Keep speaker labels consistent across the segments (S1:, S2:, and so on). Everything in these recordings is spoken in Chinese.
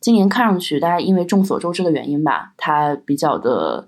S1: 今年看上去，大家因为众所周知的原因吧，它比较的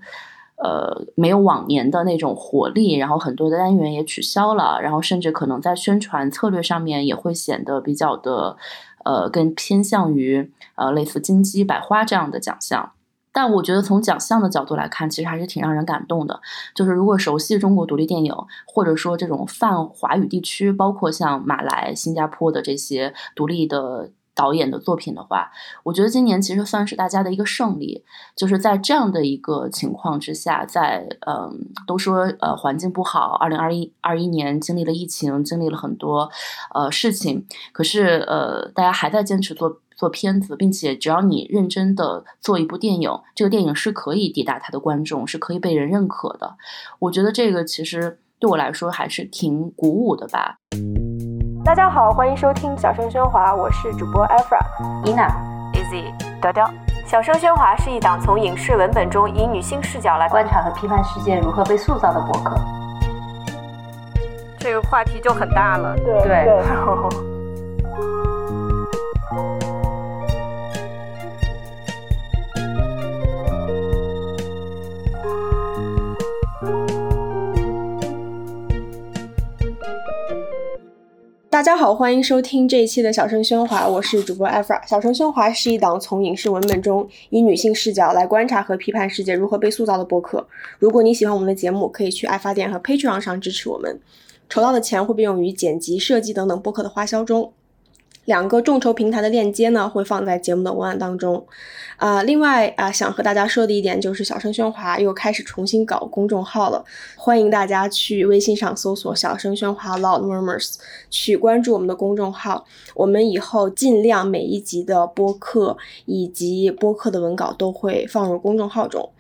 S1: 呃没有往年的那种活力，然后很多的单元也取消了，然后甚至可能在宣传策略上面也会显得比较的呃更偏向于呃类似金鸡百花这样的奖项。但我觉得从奖项的角度来看，其实还是挺让人感动的。就是如果熟悉中国独立电影，或者说这种泛华语地区，包括像马来、新加坡的这些独立的导演的作品的话，我觉得今年其实算是大家的一个胜利。就是在这样的一个情况之下，在嗯，都说呃环境不好，二零二一二一年经历了疫情，经历了很多呃事情，可是呃大家还在坚持做。做片子，并且只要你认真的做一部电影，这个电影是可以抵达他的观众，是可以被人认可的。我觉得这个其实对我来说还是挺鼓舞的吧。
S2: 大家好，欢迎收听小声喧哗，我是主播 Efra、
S1: 伊娜、
S3: Easy、
S2: 调调。小声喧哗是一档从影视文本中以女性视角来
S1: 观察和批判世界如何被塑造的博客。
S3: 这个话题就很大了，
S2: 对
S1: 对。
S2: 大家好，欢迎收听这一期的小声喧哗，我是主播艾弗。小声喧哗是一档从影视文本中以女性视角来观察和批判世界如何被塑造的播客。如果你喜欢我们的节目，可以去爱发电和 Patreon 上支持我们，筹到的钱会被用于剪辑、设计等等播客的花销中。两个众筹平台的链接呢，会放在节目的文案当中。啊，另外啊，想和大家说的一点就是，小声喧哗又开始重新搞公众号了，欢迎大家去微信上搜索“小声喧哗 Loud Murmurs” 去关注我们的公众号。我们以后尽量每一集的播客以及播客的文稿都会放入公众号中。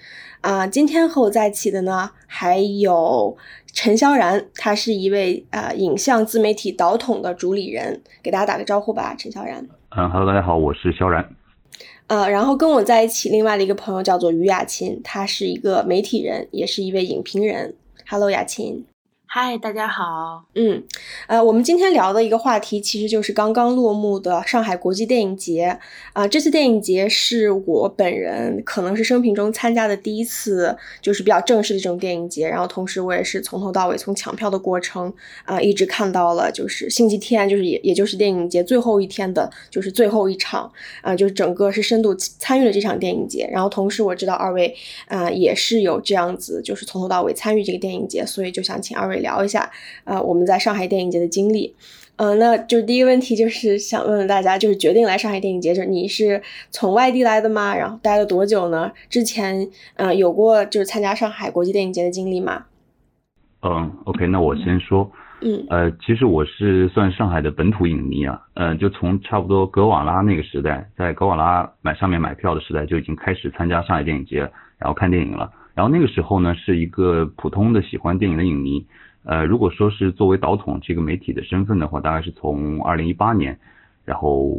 S2: 啊，今天和我在一起的呢，还有。陈潇然，他是一位呃影像自媒体导筒的主理人，给大家打个招呼吧，陈潇然。
S4: 嗯哈喽，大家好，我是萧然。
S2: 呃，然后跟我在一起另外的一个朋友叫做于雅琴，他是一个媒体人，也是一位影评人。Hello，雅琴。
S1: 嗨，大家好。
S2: 嗯，呃，我们今天聊的一个话题其实就是刚刚落幕的上海国际电影节啊。这次电影节是我本人可能是生平中参加的第一次，就是比较正式的这种电影节。然后同时我也是从头到尾从抢票的过程啊，一直看到了就是星期天，就是也也就是电影节最后一天的，就是最后一场啊，就是整个是深度参与了这场电影节。然后同时我知道二位啊也是有这样子，就是从头到尾参与这个电影节，所以就想请二位。聊一下，呃，我们在上海电影节的经历，嗯，那就是第一个问题，就是想问问大家，就是决定来上海电影节，就是你是从外地来的吗？然后待了多久呢？之前，嗯，有过就是参加上海国际电影节的经历吗？
S4: 嗯，OK，那我先说，
S2: 嗯，
S4: 呃，其实我是算上海的本土影迷啊，嗯，就从差不多格瓦拉那个时代，在格瓦拉买上面买票的时代就已经开始参加上海电影节，然后看电影了。然后那个时候呢，是一个普通的喜欢电影的影迷。呃，如果说是作为导统这个媒体的身份的话，大概是从二零一八年，然后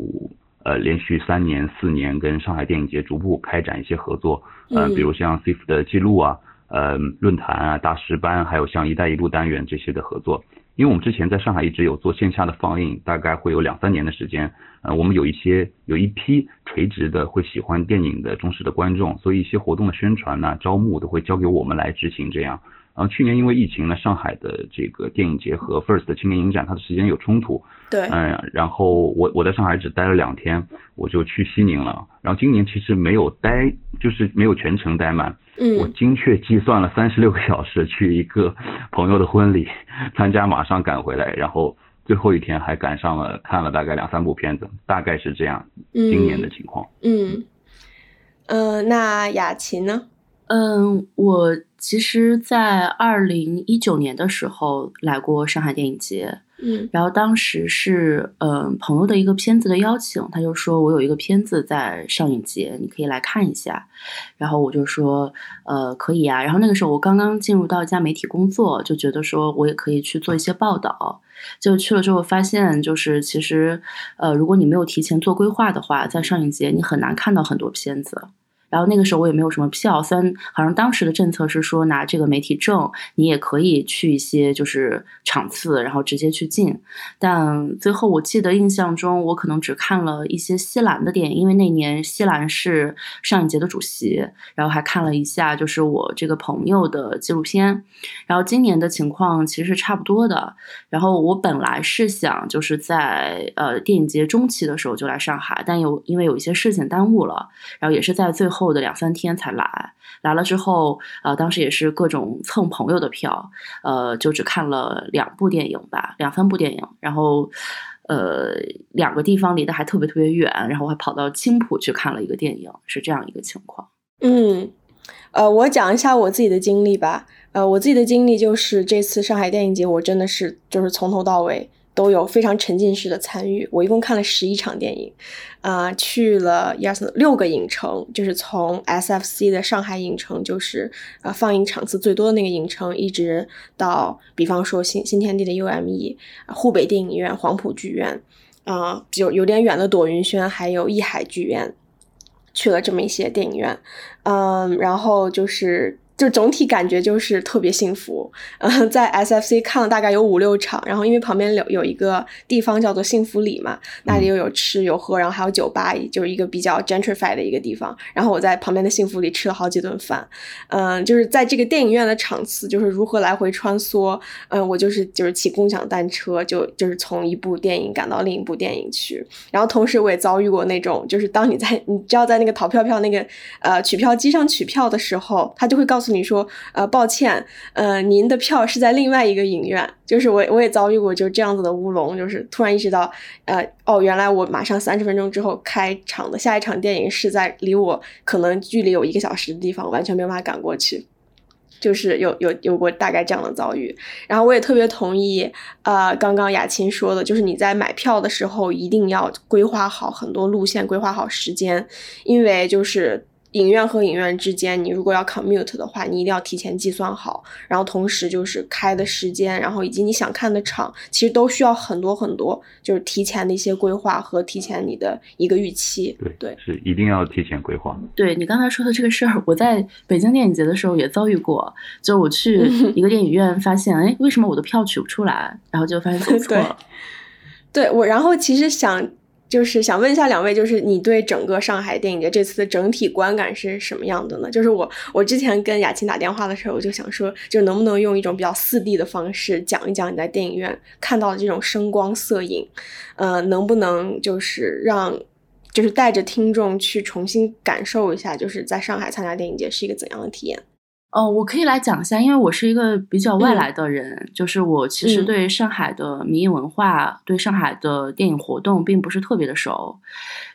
S4: 呃连续三年四年跟上海电影节逐步开展一些合作，呃，比如像 CIF 的记录啊，呃论坛啊大师班，还有像一带一路单元这些的合作。因为我们之前在上海一直有做线下的放映，大概会有两三年的时间，呃，我们有一些有一批垂直的会喜欢电影的忠实的观众，所以一些活动的宣传呢、招募都会交给我们来执行这样。然后去年因为疫情呢，上海的这个电影节和 First 的青年影展，它的时间有冲突。
S2: 对。
S4: 嗯，然后我我在上海只待了两天，我就去西宁了。然后今年其实没有待，就是没有全程待满。
S2: 嗯。
S4: 我精确计算了三十六个小时去一个朋友的婚礼参加，马上赶回来，然后最后一天还赶上了看了大概两三部片子，大概是这样。今年的情况。
S2: 嗯。呃，那雅琴呢？
S1: 嗯，我其实，在二零一九年的时候来过上海电影节，
S2: 嗯，
S1: 然后当时是嗯朋友的一个片子的邀请，他就说我有一个片子在上影节，你可以来看一下，然后我就说呃可以啊，然后那个时候我刚刚进入到一家媒体工作，就觉得说我也可以去做一些报道，就去了之后发现就是其实呃如果你没有提前做规划的话，在上影节你很难看到很多片子。然后那个时候我也没有什么票，虽然好像当时的政策是说拿这个媒体证，你也可以去一些就是场次，然后直接去进。但最后我记得印象中，我可能只看了一些西兰的电影，因为那年西兰是上影节的主席，然后还看了一下就是我这个朋友的纪录片。然后今年的情况其实是差不多的。然后我本来是想就是在呃电影节中期的时候就来上海，但有因为有一些事情耽误了，然后也是在最后后的两三天才来。来了之后，呃，当时也是各种蹭朋友的票，呃，就只看了两部电影吧，两三部电影。然后，呃，两个地方离得还特别特别远，然后还跑到青浦去看了一个电影，是这样一个情况。
S2: 嗯，呃，我讲一下我自己的经历吧。呃，我自己的经历就是这次上海电影节，我真的是就是从头到尾。都有非常沉浸式的参与。我一共看了十一场电影，啊，去了一二三六个影城，就是从 SFC 的上海影城，就是呃放映场次最多的那个影城，一直到比方说新新天地的 UME、沪北电影院、黄埔剧院，啊，有有点远的朵云轩，还有艺海剧院，去了这么一些电影院，嗯，然后就是。就总体感觉就是特别幸福，嗯，在 SFC 看了大概有五六场，然后因为旁边有有一个地方叫做幸福里嘛，那里又有吃有喝，然后还有酒吧，就是一个比较 gentrified 的一个地方。然后我在旁边的幸福里吃了好几顿饭，嗯，就是在这个电影院的场次，就是如何来回穿梭，嗯，我就是就是骑共享单车，就就是从一部电影赶到另一部电影去。然后同时我也遭遇过那种，就是当你在你知道在那个淘票票那个呃取票机上取票的时候，他就会告诉。告诉你说，呃，抱歉，呃，您的票是在另外一个影院，就是我我也遭遇过就这样子的乌龙，就是突然意识到，呃，哦，原来我马上三十分钟之后开场的下一场电影是在离我可能距离有一个小时的地方，完全没有办法赶过去，就是有有有过大概这样的遭遇。然后我也特别同意，呃，刚刚雅琴说的，就是你在买票的时候一定要规划好很多路线，规划好时间，因为就是。影院和影院之间，你如果要 commute 的话，你一定要提前计算好，然后同时就是开的时间，然后以及你想看的场，其实都需要很多很多，就是提前的一些规划和提前你的一个预期。
S4: 对
S2: 对，
S4: 是一定要提前规划。
S1: 对你刚才说的这个事儿，我在北京电影节的时候也遭遇过，就我去 一个电影院，发现哎，为什么我的票取不出来？然后就发现走错 了。
S2: 对我，然后其实想。就是想问一下两位，就是你对整个上海电影节这次的整体观感是什么样的呢？就是我我之前跟雅琴打电话的时候，我就想说，就能不能用一种比较四 D 的方式讲一讲你在电影院看到的这种声光色影，呃，能不能就是让就是带着听众去重新感受一下，就是在上海参加电影节是一个怎样的体验？
S1: 哦，我可以来讲一下，因为我是一个比较外来的人，就是我其实对上海的民营文化、对上海的电影活动并不是特别的熟。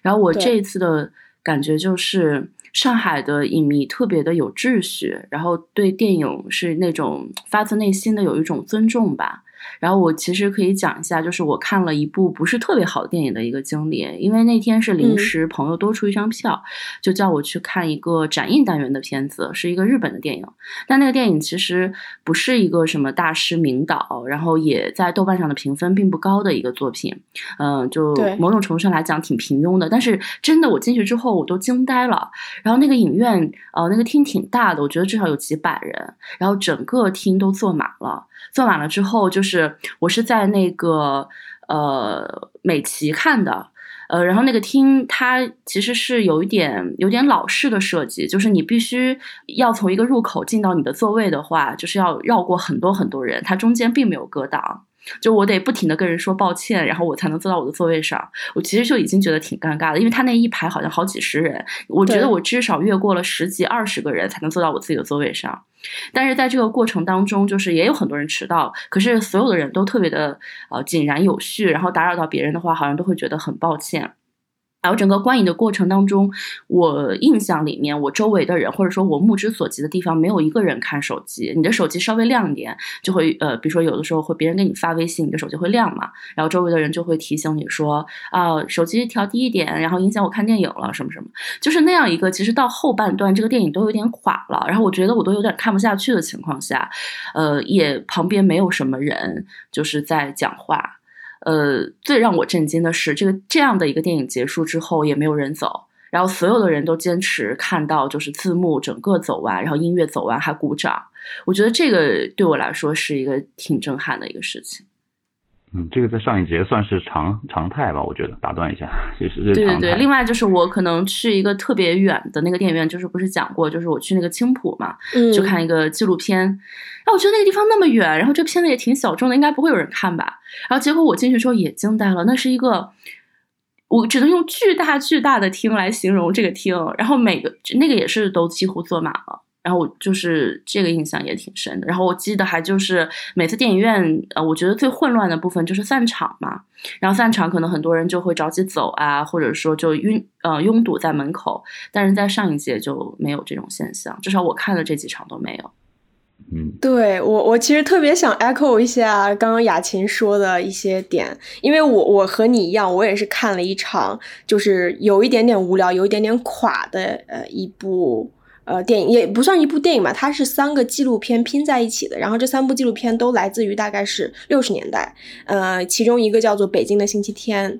S1: 然后我这一次的感觉就是，上海的影迷特别的有秩序，然后对电影是那种发自内心的有一种尊重吧。然后我其实可以讲一下，就是我看了一部不是特别好的电影的一个经历，因为那天是临时朋友多出一张票，就叫我去看一个展映单元的片子，是一个日本的电影。但那个电影其实不是一个什么大师名导，然后也在豆瓣上的评分并不高的一个作品，嗯，就某种程度上来讲挺平庸的。但是真的我进去之后我都惊呆了。然后那个影院，呃，那个厅挺大的，我觉得至少有几百人，然后整个厅都坐满了。坐满了之后，就是我是在那个呃美琪看的，呃，然后那个厅它其实是有一点有点老式的设计，就是你必须要从一个入口进到你的座位的话，就是要绕过很多很多人，它中间并没有隔挡。就我得不停的跟人说抱歉，然后我才能坐到我的座位上。我其实就已经觉得挺尴尬的，因为他那一排好像好几十人，我觉得我至少越过了十几二十个人才能坐到我自己的座位上。但是在这个过程当中，就是也有很多人迟到，可是所有的人都特别的呃井然有序，然后打扰到别人的话，好像都会觉得很抱歉。然后整个观影的过程当中，我印象里面，我周围的人或者说我目之所及的地方，没有一个人看手机。你的手机稍微亮一点，就会呃，比如说有的时候会别人给你发微信，你的手机会亮嘛，然后周围的人就会提醒你说啊，手机调低一点，然后影响我看电影了什么什么，就是那样一个。其实到后半段，这个电影都有点垮了，然后我觉得我都有点看不下去的情况下，呃，也旁边没有什么人就是在讲话。呃，最让我震惊的是，这个这样的一个电影结束之后也没有人走，然后所有的人都坚持看到就是字幕整个走完，然后音乐走完还鼓掌。我觉得这个对我来说是一个挺震撼的一个事情。
S4: 嗯，这个在上一节算是常常态吧，我觉得。打断一下，其实是
S1: 对对对。另外就是我可能去一个特别远的那个电影院，就是不是讲过，就是我去那个青浦嘛，就看一个纪录片。然后我觉得那个地方那么远，然后这片子也挺小众的，应该不会有人看吧。然后结果我进去之后也惊呆了，那是一个。我只能用巨大巨大的厅来形容这个厅，然后每个那个也是都几乎坐满了，然后我就是这个印象也挺深的。然后我记得还就是每次电影院，呃，我觉得最混乱的部分就是散场嘛，然后散场可能很多人就会着急走啊，或者说就拥呃拥堵在门口，但是在上一届就没有这种现象，至少我看的这几场都没有。
S4: 嗯，
S2: 对我，我其实特别想 echo 一下刚刚雅琴说的一些点，因为我我和你一样，我也是看了一场，就是有一点点无聊，有一点点垮的呃一部呃电影，也不算一部电影吧，它是三个纪录片拼在一起的，然后这三部纪录片都来自于大概是六十年代，呃，其中一个叫做《北京的星期天》。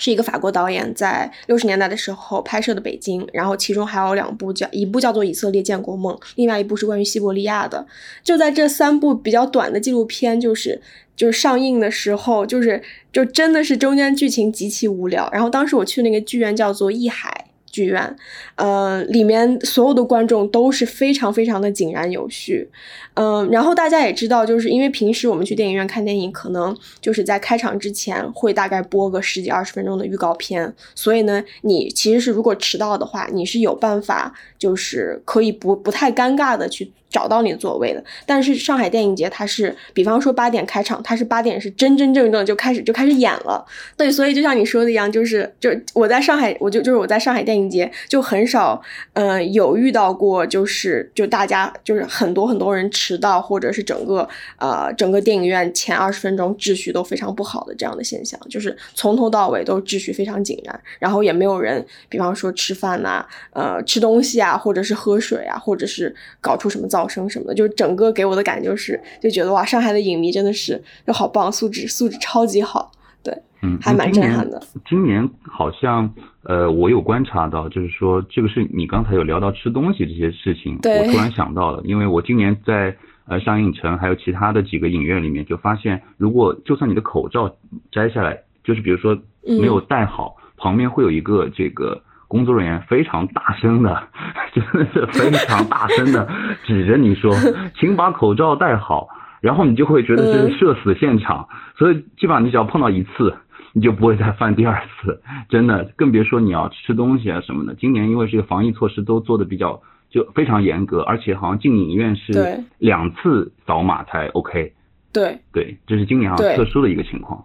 S2: 是一个法国导演在六十年代的时候拍摄的北京，然后其中还有两部叫一部叫做《以色列建国梦》，另外一部是关于西伯利亚的。就在这三部比较短的纪录片，就是就是上映的时候，就是就真的是中间剧情极其无聊。然后当时我去那个剧院叫做艺海。剧院，呃，里面所有的观众都是非常非常的井然有序，嗯，然后大家也知道，就是因为平时我们去电影院看电影，可能就是在开场之前会大概播个十几二十分钟的预告片，所以呢，你其实是如果迟到的话，你是有办法，就是可以不不太尴尬的去。找到你的座位的，但是上海电影节它是，比方说八点开场，它是八点是真真正正就开始就开始演了，对，所以就像你说的一样，就是就我在上海，我就就是我在上海电影节就很少，嗯，有遇到过就是就大家就是很多很多人迟到，或者是整个呃整个电影院前二十分钟秩序都非常不好的这样的现象，就是从头到尾都秩序非常井然，然后也没有人，比方说吃饭呐，呃吃东西啊，或者是喝水啊，或者是搞出什么噪。噪声什么的，就整个给我的感觉就是，就觉得哇，上海的影迷真的是就好棒，素质素质超级好，对，
S4: 嗯，
S2: 还蛮震撼的。
S4: 今年好像呃，我有观察到，就是说这个是你刚才有聊到吃东西这些事情，我突然想到了，因为我今年在呃上影城还有其他的几个影院里面，就发现如果就算你的口罩摘下来，就是比如说没有戴好，旁边会有一个这个。工作人员非常大声的，真的是非常大声的指着你说：“ 请把口罩戴好。”然后你就会觉得是社死现场。所以基本上你只要碰到一次，你就不会再犯第二次。真的，更别说你要吃东西啊什么的。今年因为这个防疫措施都做的比较就非常严格，而且好像进影院是两次扫码才 OK。
S2: 对
S4: 对，这是今年好像特殊的一个情况。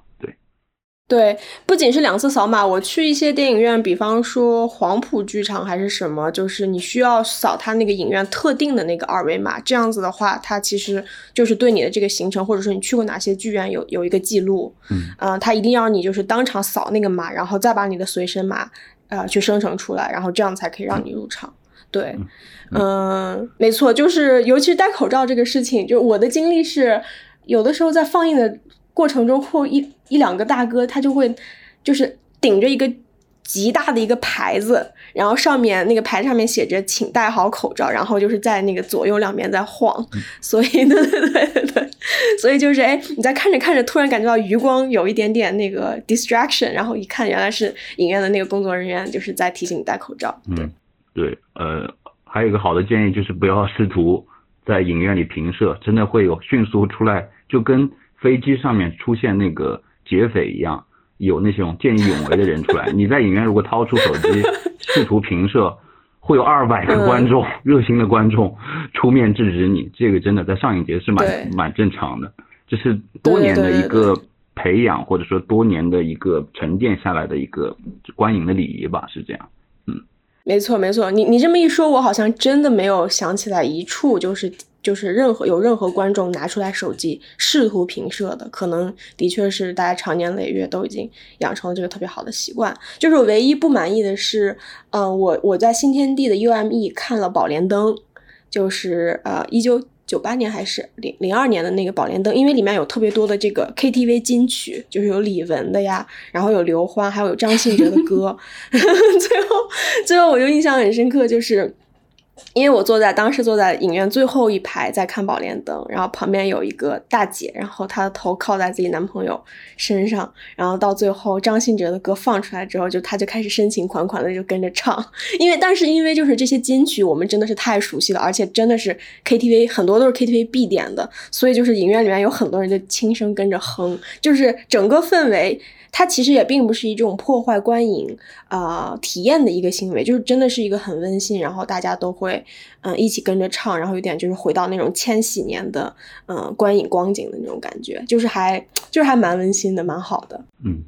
S2: 对，不仅是两次扫码，我去一些电影院，比方说黄埔剧场还是什么，就是你需要扫他那个影院特定的那个二维码，这样子的话，它其实就是对你的这个行程，或者说你去过哪些剧院有有一个记录。
S4: 嗯，
S2: 呃，他一定要你就是当场扫那个码，然后再把你的随身码呃去生成出来，然后这样才可以让你入场。对，嗯，没错，就是尤其是戴口罩这个事情，就我的经历是，有的时候在放映的。过程中或一一两个大哥，他就会就是顶着一个极大的一个牌子，然后上面那个牌上面写着“请戴好口罩”，然后就是在那个左右两边在晃，所以 对对对对对，所以就是哎，你在看着看着，突然感觉到余光有一点点那个 distraction，然后一看原来是影院的那个工作人员就是在提醒你戴口罩。
S4: 嗯，对，呃，还有一个好的建议就是不要试图在影院里平射，真的会有迅速出来，就跟。飞机上面出现那个劫匪一样，有那种见义勇为的人出来。你在影院如果掏出手机试图平射，会有二百个观众 热心的观众出面制止你。这个真的在上影节是蛮蛮正常的，这是多年的一个培养或者说多年的一个沉淀下来的一个观影的礼仪吧，是这样。嗯，
S2: 没错没错，你你这么一说，我好像真的没有想起来一处就是。就是任何有任何观众拿出来手机试图评射的，可能的确是大家长年累月都已经养成了这个特别好的习惯。就是我唯一不满意的是，嗯，我我在新天地的 UME 看了《宝莲灯》，就是呃一九。九八年还是零零二年的那个《宝莲灯》，因为里面有特别多的这个 KTV 金曲，就是有李玟的呀，然后有刘欢，还有张信哲的歌。最后，最后我就印象很深刻，就是。因为我坐在当时坐在影院最后一排在看《宝莲灯》，然后旁边有一个大姐，然后她的头靠在自己男朋友身上，然后到最后张信哲的歌放出来之后，就她就开始深情款款的就跟着唱。因为但是因为就是这些金曲我们真的是太熟悉了，而且真的是 KTV 很多都是 KTV 必点的，所以就是影院里面有很多人就轻声跟着哼，就是整个氛围。它其实也并不是一种破坏观影啊、体验的一个行为，就是真的是一个很温馨，然后大家都会嗯、呃、一起跟着唱，然后有点就是回到那种千禧年的嗯、呃、观影光景的那种感觉，就是还就是还蛮温馨的，蛮好的。
S4: 嗯，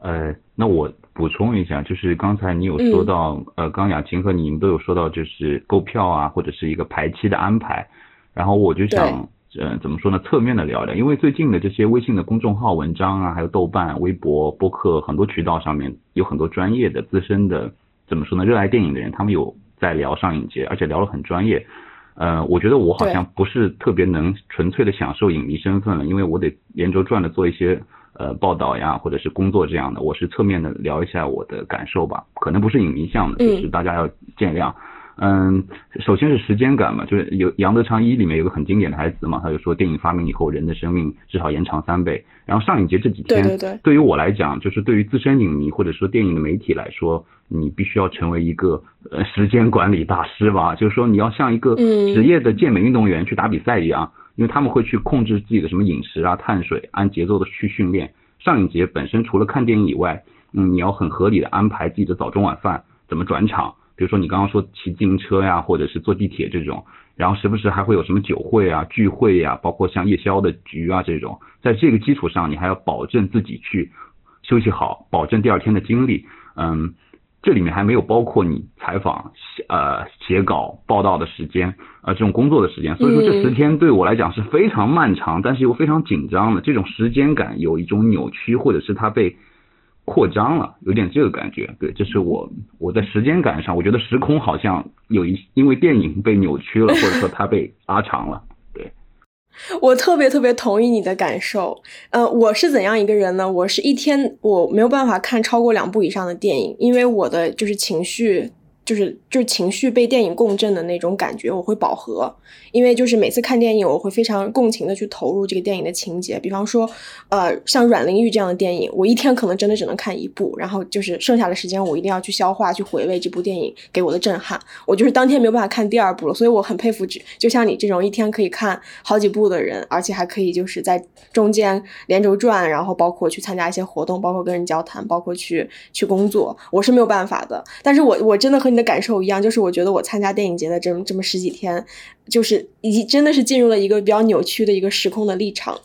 S4: 呃，那我补充一下，就是刚才你有说到，
S2: 嗯、
S4: 呃，刚雅琴和你们都有说到，就是购票啊，或者是一个排期的安排，然后我就想。呃，怎么说呢？侧面的聊聊，因为最近的这些微信的公众号文章啊，还有豆瓣、微博、播客很多渠道上面，有很多专业的、资深的，怎么说呢？热爱电影的人，他们有在聊上影节，而且聊得很专业。呃，我觉得我好像不是特别能纯粹的享受影迷身份了，因为我得连轴转的做一些呃报道呀，或者是工作这样的。我是侧面的聊一下我的感受吧，可能不是影迷向的，就是大家要见谅。嗯，首先是时间感嘛，就是有杨德昌一里面有个很经典的台词嘛，他就说电影发明以后，人的生命至少延长三倍。然后上影节这几天，
S2: 对对对，
S4: 对于我来讲，就是对于资深影迷或者说电影的媒体来说，你必须要成为一个呃时间管理大师吧，就是说你要像一个职业的健美运动员去打比赛一样，因为他们会去控制自己的什么饮食啊、碳水，按节奏的去训练。上影节本身除了看电影以外，嗯，你要很合理的安排自己的早中晚饭，怎么转场。比如说你刚刚说骑自行车呀，或者是坐地铁这种，然后时不时还会有什么酒会啊、聚会呀，包括像夜宵的局啊这种，在这个基础上，你还要保证自己去休息好，保证第二天的精力。嗯，这里面还没有包括你采访、呃写稿、报道的时间，呃这种工作的时间。所以说这十天对我来讲是非常漫长，但是又非常紧张的。这种时间感有一种扭曲，或者是它被。扩张了，有点这个感觉。对，这是我我在时间感上，我觉得时空好像有一因为电影被扭曲了，或者说它被拉长了。对，
S2: 我特别特别同意你的感受。呃，我是怎样一个人呢？我是一天我没有办法看超过两部以上的电影，因为我的就是情绪。就是就是情绪被电影共振的那种感觉，我会饱和，因为就是每次看电影，我会非常共情的去投入这个电影的情节。比方说，呃，像阮玲玉这样的电影，我一天可能真的只能看一部，然后就是剩下的时间我一定要去消化、去回味这部电影给我的震撼。我就是当天没有办法看第二部了，所以我很佩服，就像你这种一天可以看好几部的人，而且还可以就是在中间连轴转，然后包括去参加一些活动，包括跟人交谈，包括去去工作，我是没有办法的。但是我我真的很你的感受一样，就是我觉得我参加电影节的这么这么十几天，就是已经真的是进入了一个比较扭曲的一个时空的立场。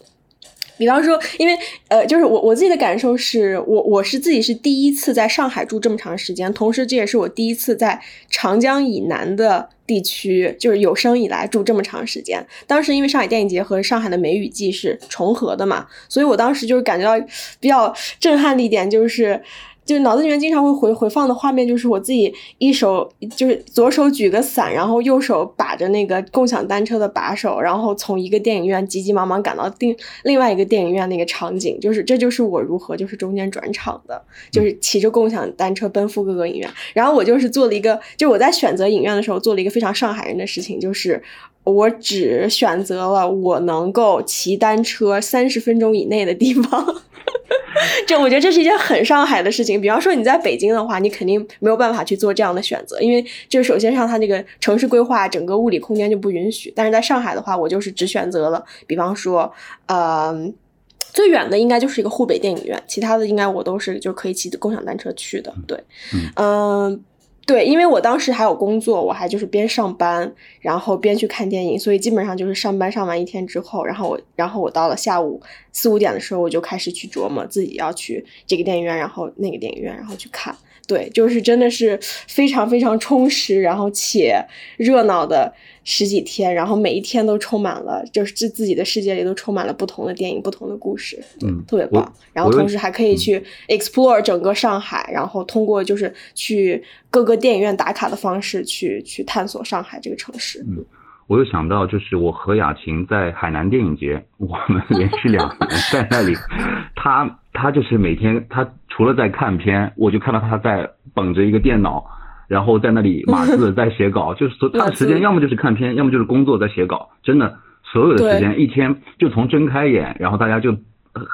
S2: 比方说，因为呃，就是我我自己的感受是我我是自己是第一次在上海住这么长时间，同时这也是我第一次在长江以南的地区，就是有生以来住这么长时间。当时因为上海电影节和上海的梅雨季是重合的嘛，所以我当时就是感觉到比较震撼的一点就是。就是脑子里面经常会回回放的画面，就是我自己一手就是左手举个伞，然后右手把着那个共享单车的把手，然后从一个电影院急急忙忙赶到另另外一个电影院那个场景，就是这就是我如何就是中间转场的，就是骑着共享单车奔赴各个影院。然后我就是做了一个，就我在选择影院的时候做了一个非常上海人的事情，就是我只选择了我能够骑单车三十分钟以内的地方。这我觉得这是一件很上海的事情。比方说你在北京的话，你肯定没有办法去做这样的选择，因为就是首先上它这个城市规划整个物理空间就不允许。但是在上海的话，我就是只选择了，比方说，呃，最远的应该就是一个沪北电影院，其他的应该我都是就可以骑共享单车去的。对，嗯。呃对，因为我当时还有工作，我还就是边上班，然后边去看电影，所以基本上就是上班上完一天之后，然后我，然后我到了下午四五点的时候，我就开始去琢磨自己要去这个电影院，然后那个电影院，然后去看。对，就是真的是非常非常充实，然后且热闹的十几天，然后每一天都充满了，就是自自己的世界里都充满了不同的电影、不同的故事，
S4: 嗯，
S2: 特别棒。然后同时还可以去 explore 整个上海，然后通过就是去各个电影院打卡的方式去去探索上海这个城市。
S4: 嗯，我又想到，就是我和雅琴在海南电影节，我们连续两年在那里，他他就是每天他除了在看片，我就看到他在捧着一个电脑，然后在那里码字 在写稿，就是说他的时间要么就是看片，要么就是工作在写稿，真的所有的时间一天就从睁开眼，然后大家就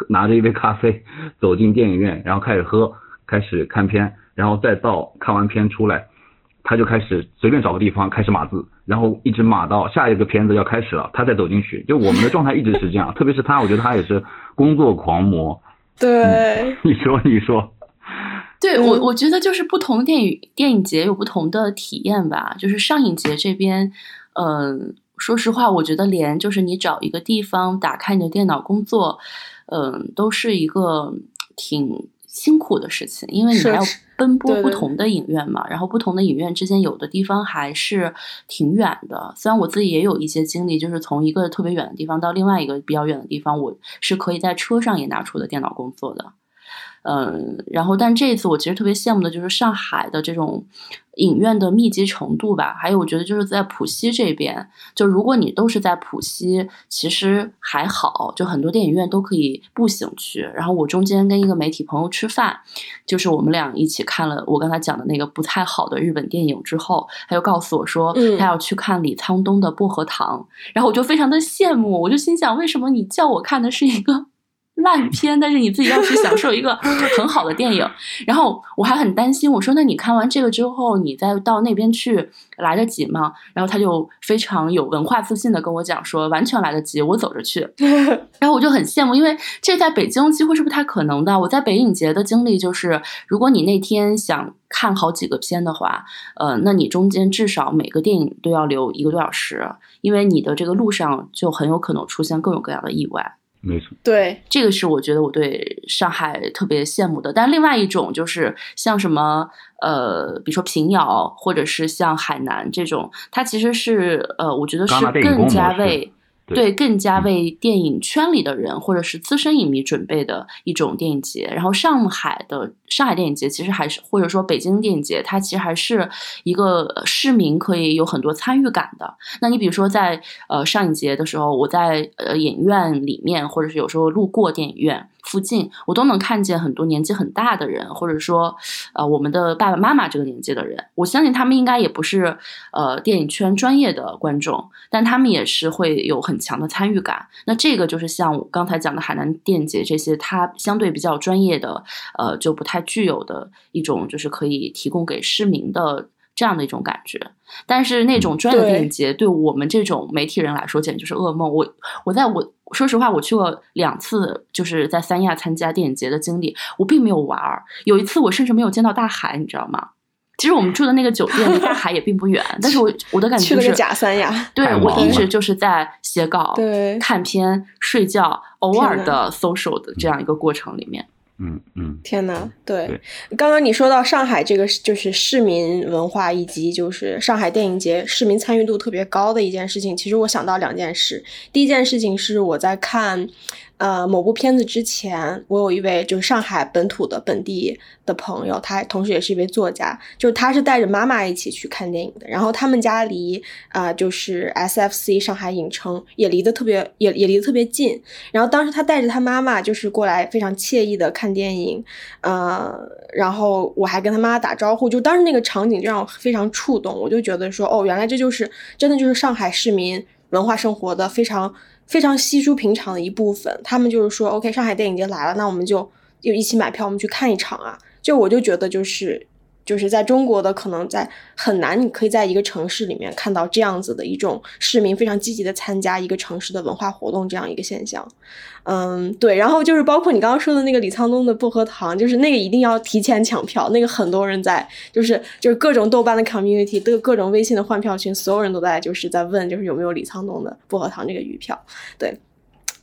S4: 拿着一杯咖啡 走进电影院，然后开始喝，开始看片，然后再到看完片出来。他就开始随便找个地方开始码字，然后一直码到下一个片子要开始了，他再走进去。就我们的状态一直是这样，特别是他，我觉得他也是工作狂魔。
S2: 对，
S4: 你说 你说，
S1: 对我我觉得就是不同电影电影节有不同的体验吧。就是上影节这边，嗯，说实话，我觉得连就是你找一个地方打开你的电脑工作，嗯，都是一个挺。辛苦的事情，因为你还要奔波不同的影院嘛，然后不同的影院之间有的地方还是挺远的。虽然我自己也有一些经历，就是从一个特别远的地方到另外一个比较远的地方，我是可以在车上也拿出的电脑工作的。嗯，然后，但这一次我其实特别羡慕的就是上海的这种影院的密集程度吧。还有，我觉得就是在浦西这边，就如果你都是在浦西，其实还好，就很多电影院都可以步行去。然后我中间跟一个媒体朋友吃饭，就是我们俩一起看了我刚才讲的那个不太好的日本电影之后，他就告诉我说他要去看李沧东的《薄荷糖》，然后我就非常的羡慕，我就心想，为什么你叫我看的是一个？烂片，但是你自己要去享受一个很好的电影。然后我还很担心，我说：“那你看完这个之后，你再到那边去来得及吗？”然后他就非常有文化自信的跟我讲说：“完全来得及，我走着去。”然后我就很羡慕，因为这在北京几乎是不太可能的。我在北影节的经历就是，如果你那天想看好几个片的话，呃，那你中间至少每个电影都要留一个多小时，因为你的这个路上就很有可能出现各种各样的意外。
S4: 没错，
S2: 对，
S1: 这个是我觉得我对上海特别羡慕的。但另外一种就是像什么呃，比如说平遥，或者是像海南这种，它其实是呃，我觉得是更加为。对，更加为电影圈里的人或者是资深影迷准备的一种电影节。然后上海的上海电影节其实还是，或者说北京电影节，它其实还是一个市民可以有很多参与感的。那你比如说在呃上影节的时候，我在呃影院里面，或者是有时候路过电影院。附近我都能看见很多年纪很大的人，或者说，呃，我们的爸爸妈妈这个年纪的人。我相信他们应该也不是呃电影圈专业的观众，但他们也是会有很强的参与感。那这个就是像我刚才讲的海南电影节这些，它相对比较专业的，呃，就不太具有的一种，就是可以提供给市民的这样的一种感觉。但是那种专业的电影节，对我们这种媒体人来说，简直就是噩梦。我我在我。说实话，我去过两次，就是在三亚参加电影节的经历，我并没有玩儿。有一次，我甚至没有见到大海，你知道吗？其实我们住的那个酒店离大海也并不远，但是我我的感觉就是
S2: 假三亚。
S1: 对我一直就是在写稿、
S2: 对
S1: 看片、睡觉，偶尔的 social 的这样一个过程里面。
S4: 嗯嗯嗯，
S2: 天呐，对，刚刚你说到上海这个就是市民文化以及就是上海电影节市民参与度特别高的一件事情，其实我想到两件事。第一件事情是我在看。呃，某部片子之前，我有一位就是上海本土的本地的朋友，他同时也是一位作家，就是他是带着妈妈一起去看电影的。然后他们家离啊，就是 SFC 上海影城也离得特别，也也离得特别近。然后当时他带着他妈妈就是过来，非常惬意的看电影。呃，然后我还跟他妈妈打招呼，就当时那个场景就让我非常触动，我就觉得说，哦，原来这就是真的就是上海市民文化生活的非常。非常稀疏平常的一部分，他们就是说，OK，上海电影节来了，那我们就就一起买票，我们去看一场啊。就我就觉得，就是就是在中国的可能在很难，你可以在一个城市里面看到这样子的一种市民非常积极的参加一个城市的文化活动这样一个现象。嗯，对，然后就是包括你刚刚说的那个李沧东的薄荷糖，就是那个一定要提前抢票，那个很多人在，就是就是各种豆瓣的 community，各各种微信的换票群，所有人都在就是在问，就是有没有李沧东的薄荷糖这个余票。对，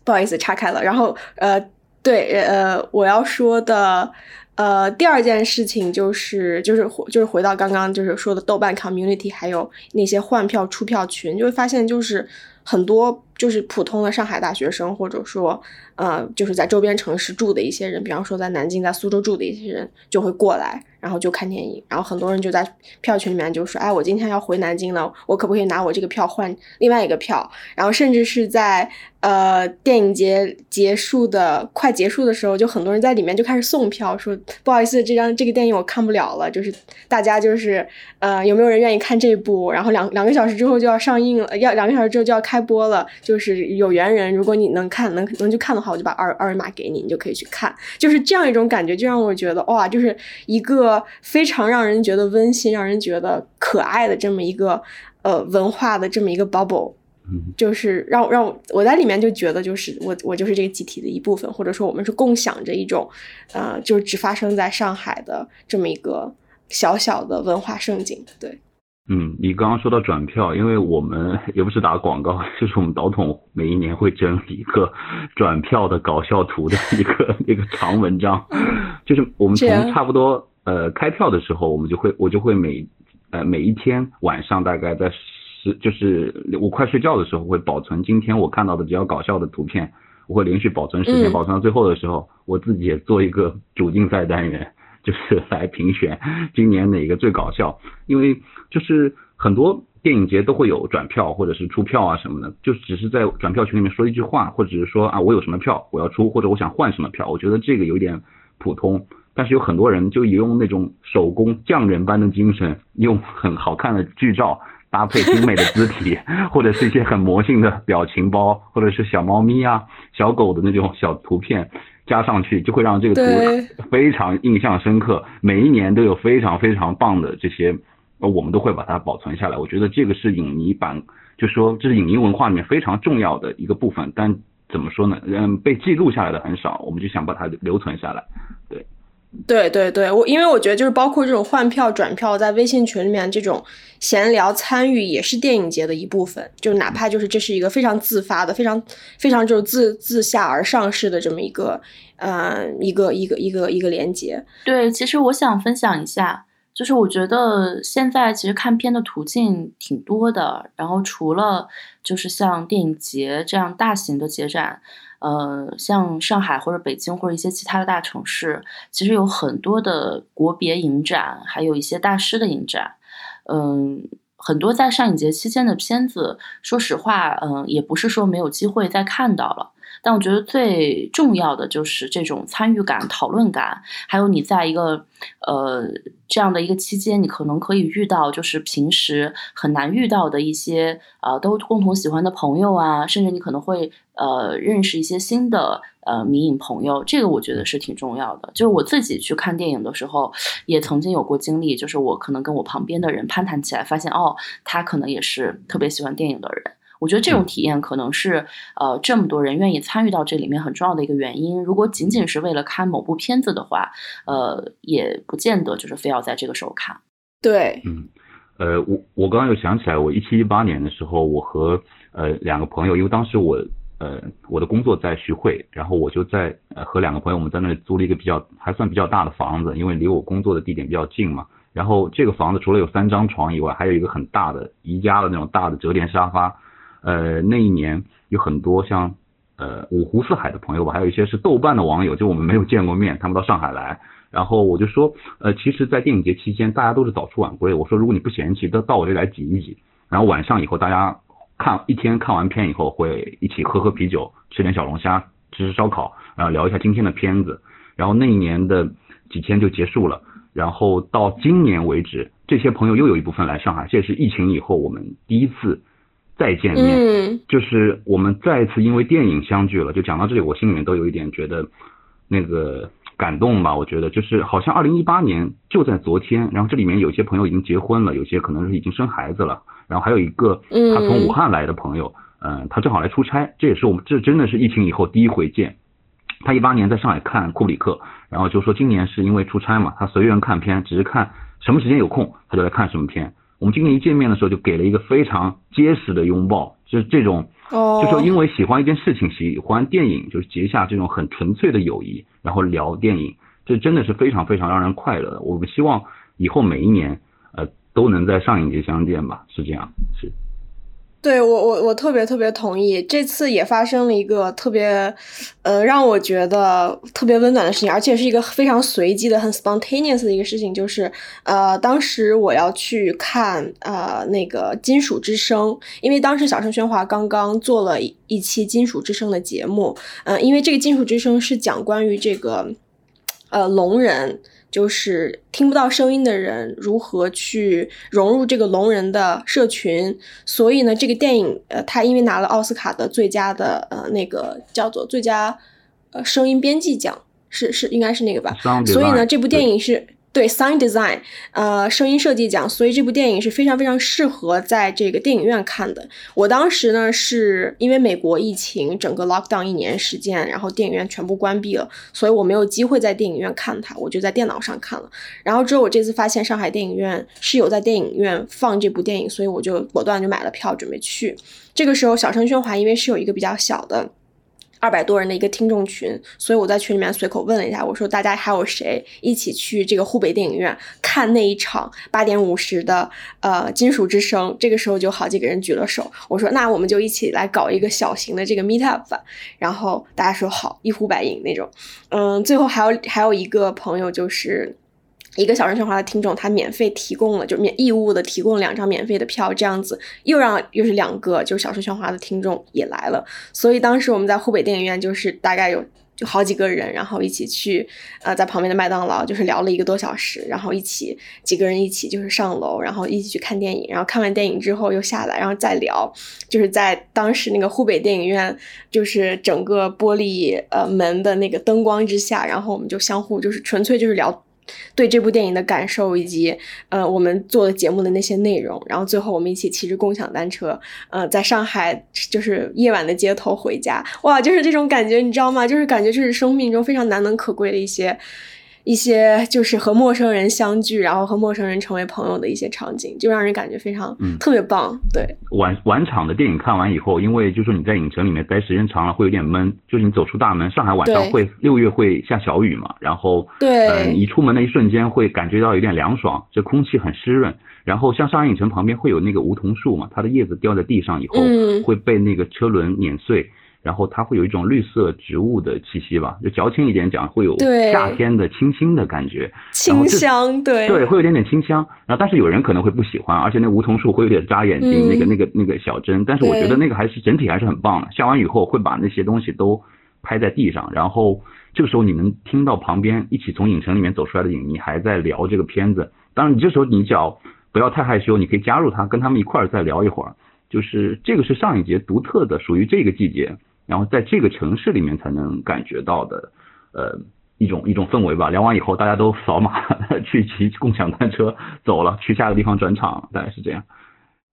S2: 不好意思岔开了。然后呃，对呃，我要说的呃第二件事情就是就是就是回到刚刚就是说的豆瓣 community，还有那些换票出票群，就会发现就是。很多就是普通的上海大学生，或者说，呃，就是在周边城市住的一些人，比方说在南京、在苏州住的一些人，就会过来，然后就看电影，然后很多人就在票群里面就说，哎，我今天要回南京了，我可不可以拿我这个票换另外一个票？然后甚至是在呃电影节结束的快结束的时候，就很多人在里面就开始送票，说不好意思，这张这个电影我看不了了，就是大家就是呃有没有人愿意看这部？然后两两个小时之后就要上映了，要两个小时之后就要开播了，就是有缘人，如果你能看能能去看的话，我就把二二维码给你，你就可以去看，就是这样一种感觉，就让我觉得哇，就是一个。非常让人觉得温馨、让人觉得可爱的这么一个呃文化的这么一个 bubble，就是让让我在里面就觉得就是我我就是这个集体的一部分，或者说我们是共享着一种呃，就是只发生在上海的这么一个小小的文化盛景，对。
S4: 嗯，你刚刚说到转票，因为我们也不是打广告，就是我们导统每一年会整理一个转票的搞笑图的一个一个长文章，就是我们从差不多。呃，开票的时候，我们就会，我就会每，呃，每一天晚上大概在十，就是我快睡觉的时候，会保存今天我看到的比较搞笑的图片，我会连续保存十天，保存到最后的时候，我自己也做一个主竞赛单元，就是来评选 今年哪个最搞笑。因为就是很多电影节都会有转票或者是出票啊什么的，就只是在转票群里面说一句话，或者是说啊我有什么票我要出，或者我想换什么票，我觉得这个有点普通。但是有很多人就用那种手工匠人般的精神，用很好看的剧照搭配精美的字体，或者是一些很魔性的表情包，或者是小猫咪啊、小狗的那种小图片加上去，就会让这个图非常印象深刻。每一年都有非常非常棒的这些，呃，我们都会把它保存下来。我觉得这个是影迷版，就说这是影迷文化里面非常重要的一个部分。但怎么说呢？嗯，被记录下来的很少，我们就想把它留存下来。对。
S2: 对对对，我因为我觉得就是包括这种换票转票，在微信群里面这种闲聊参与，也是电影节的一部分。就哪怕就是这是一个非常自发的、非常非常就是自自下而上式的这么一个呃一个一个一个一个连接。
S1: 对，其实我想分享一下，就是我觉得现在其实看片的途径挺多的，然后除了就是像电影节这样大型的节展。呃，像上海或者北京或者一些其他的大城市，其实有很多的国别影展，还有一些大师的影展。嗯，很多在上影节期间的片子，说实话，嗯，也不是说没有机会再看到了。但我觉得最重要的就是这种参与感、讨论感，还有你在一个呃这样的一个期间，你可能可以遇到就是平时很难遇到的一些呃都共同喜欢的朋友啊，甚至你可能会呃认识一些新的呃迷影朋友，这个我觉得是挺重要的。就是我自己去看电影的时候，也曾经有过经历，就是我可能跟我旁边的人攀谈起来，发现哦，他可能也是特别喜欢电影的人。我觉得这种体验可能是，呃，这么多人愿意参与到这里面很重要的一个原因。如果仅仅是为了看某部片子的话，呃，也不见得就是非要在这个时候看。
S2: 对，
S4: 嗯，呃，我我刚刚又想起来，我一七一八年的时候，我和呃两个朋友，因为当时我呃我的工作在徐汇，然后我就在呃和两个朋友，我们在那里租了一个比较还算比较大的房子，因为离我工作的地点比较近嘛。然后这个房子除了有三张床以外，还有一个很大的宜家的那种大的折叠沙发。呃，那一年有很多像呃五湖四海的朋友吧，还有一些是豆瓣的网友，就我们没有见过面，他们到上海来，然后我就说，呃，其实，在电影节期间，大家都是早出晚归，我说如果你不嫌弃，都到我这来挤一挤，然后晚上以后大家看一天看完片以后，会一起喝喝啤酒，吃点小龙虾，吃吃烧烤，然后聊一下今天的片子，然后那一年的几天就结束了，然后到今年为止，这些朋友又有一部分来上海，这也是疫情以后我们第一次。再见面，就是我们再次因为电影相聚了。就讲到这里，我心里面都有一点觉得那个感动吧。我觉得就是好像二零一八年就在昨天，然后这里面有些朋友已经结婚了，有些可能是已经生孩子了，然后还有一个他从武汉来的朋友，嗯，他正好来出差，这也是我们这真的是疫情以后第一回见。他一八年在上海看库布里克，然后就说今年是因为出差嘛，他随缘看片，只是看什么时间有空他就来看什么片。我们今年一见面的时候，就给了一个非常结实的拥抱，就是这种，就说因为喜欢一件事情，喜欢电影，就是结下这种很纯粹的友谊，然后聊电影，这真的是非常非常让人快乐的。我们希望以后每一年，呃，都能在上影节相见吧，是这样，是。
S2: 对我我我特别特别同意，这次也发生了一个特别，呃，让我觉得特别温暖的事情，而且是一个非常随机的、很 spontaneous 的一个事情，就是呃，当时我要去看呃那个《金属之声》，因为当时小声喧哗刚刚做了一期《金属之声》的节目，嗯，因为这个《金属之声》是讲关于这个呃聋人。就是听不到声音的人如何去融入这个聋人的社群，所以呢，这个电影呃，它因为拿了奥斯卡的最佳的呃那个叫做最佳呃声音编辑奖，是是应该是那个吧，所以呢，这部电影是。对，sound design，呃，声音设计奖，所以这部电影是非常非常适合在这个电影院看的。我当时呢，是因为美国疫情整个 lockdown 一年时间，然后电影院全部关闭了，所以我没有机会在电影院看它，我就在电脑上看了。然后之后我这次发现上海电影院是有在电影院放这部电影，所以我就果断就买了票准备去。这个时候，小声喧哗因为是有一个比较小的。二百多人的一个听众群，所以我在群里面随口问了一下，我说大家还有谁一起去这个湖北电影院看那一场八点五十的呃金属之声？这个时候就好几个人举了手，我说那我们就一起来搞一个小型的这个 meet up 吧。然后大家说好，一呼百应那种。嗯，最后还有还有一个朋友就是。一个小声喧哗的听众，他免费提供了，就免义务的提供两张免费的票，这样子又让又是两个就是小声喧哗的听众也来了，所以当时我们在湖北电影院就是大概有就好几个人，然后一起去呃在旁边的麦当劳就是聊了一个多小时，然后一起几个人一起就是上楼，然后一起去看电影，然后看完电影之后又下来，然后再聊，就是在当时那个湖北电影院就是整个玻璃呃门的那个灯光之下，然后我们就相互就是纯粹就是聊。对这部电影的感受，以及呃我们做的节目的那些内容，然后最后我们一起骑着共享单车，呃，在上海就是夜晚的街头回家，哇，就是这种感觉，你知道吗？就是感觉就是生命中非常难能可贵的一些。一些就是和陌生人相聚，然后和陌生人成为朋友的一些场景，就让人感觉非常特别棒。对，
S4: 晚晚场的电影看完以后，因为就是你在影城里面待时间长了会有点闷，就是你走出大门，上海晚上会六月会下小雨嘛，然后
S2: 对，
S4: 你出门的一瞬间会感觉到有点凉爽，这空气很湿润。然后像上海影城旁边会有那个梧桐树嘛，它的叶子掉在地上以后会被那个车轮碾碎。然后它会有一种绿色植物的气息吧，就矫情一点讲，会有夏天的清新的感觉，
S2: 清香，对
S4: 对，会有点点清香。然后但是有人可能会不喜欢，而且那梧桐树会有点扎眼睛，那个那个那个小针。但是我觉得那个还是整体还是很棒的。下完雨后会把那些东西都拍在地上，然后这个时候你能听到旁边一起从影城里面走出来的影迷还在聊这个片子。当然你这时候你只要不要太害羞，你可以加入他，跟他们一块儿再聊一会儿。就是这个是上一节独特的，属于这个季节。然后在这个城市里面才能感觉到的，呃，一种一种氛围吧。聊完以后，大家都扫码 去骑共享单车走了，去下个地方转场，大概是这样。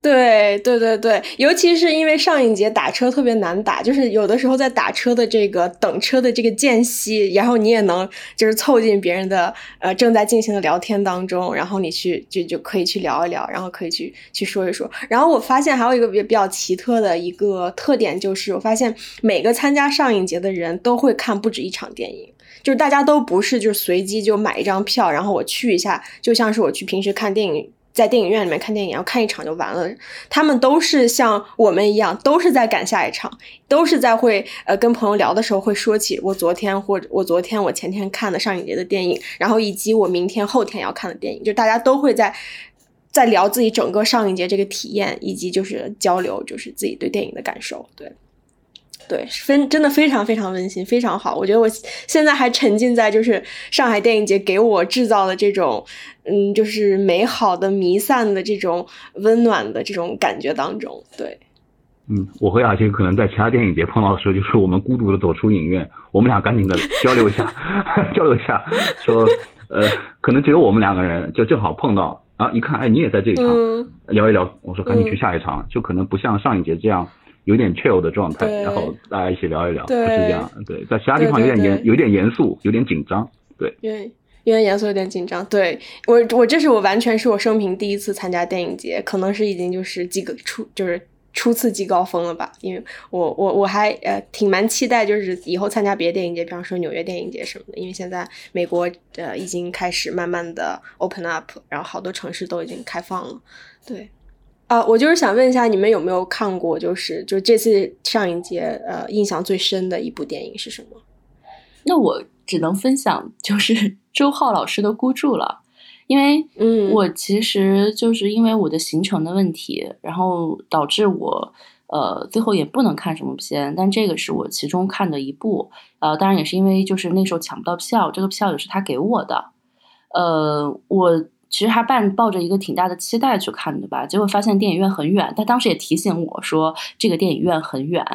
S2: 对对对对，尤其是因为上一节打车特别难打，就是有的时候在打车的这个等车的这个间隙，然后你也能就是凑近别人的呃正在进行的聊天当中，然后你去就就可以去聊一聊，然后可以去去说一说。然后我发现还有一个比比较奇特的一个特点，就是我发现每个参加上影节的人都会看不止一场电影，就是大家都不是就是随机就买一张票，然后我去一下，就像是我去平时看电影。在电影院里面看电影，然后看一场就完了。他们都是像我们一样，都是在赶下一场，都是在会呃跟朋友聊的时候会说起我昨天或者我昨天我前天看的上影节的电影，然后以及我明天后天要看的电影，就大家都会在在聊自己整个上影节这个体验，以及就是交流就是自己对电影的感受，对。对，非真的非常非常温馨，非常好。我觉得我现在还沉浸在就是上海电影节给我制造的这种，嗯，就是美好的、弥散的这种温暖的这种感觉当中。对，
S4: 嗯，我和雅琴可能在其他电影节碰到的时候，就是我们孤独的走出影院，我们俩赶紧的交流一下，交流一下，说，呃，可能只有我们两个人就正好碰到啊，一看，哎，你也在这一场，聊一聊，我说赶紧去下一场，就可能不像上一节这样。有点 chill 的状态，然后大家一起聊一聊，不是这样。对，在其他地方有点严，有点严肃，有点紧张。对，
S2: 有点有点严肃，有点紧张。对我，我这是我完全是我生平第一次参加电影节，可能是已经就是几个初就是初次即高峰了吧。因为我我我还呃挺蛮期待，就是以后参加别的电影节，比方说纽约电影节什么的。因为现在美国呃已经开始慢慢的 open up，然后好多城市都已经开放了。对。啊，我就是想问一下，你们有没有看过，就是就这次上影节呃印象最深的一部电影是什么？
S1: 那我只能分享就是 周浩老师的《孤注》了，因为
S2: 嗯
S1: 我其实就是因为我的行程的问题，然后导致我呃最后也不能看什么片，但这个是我其中看的一部，呃，当然也是因为就是那时候抢不到票，这个票也是他给我的，呃，我。其实还伴抱着一个挺大的期待去看的吧，结果发现电影院很远。他当时也提醒我说这个电影院很远。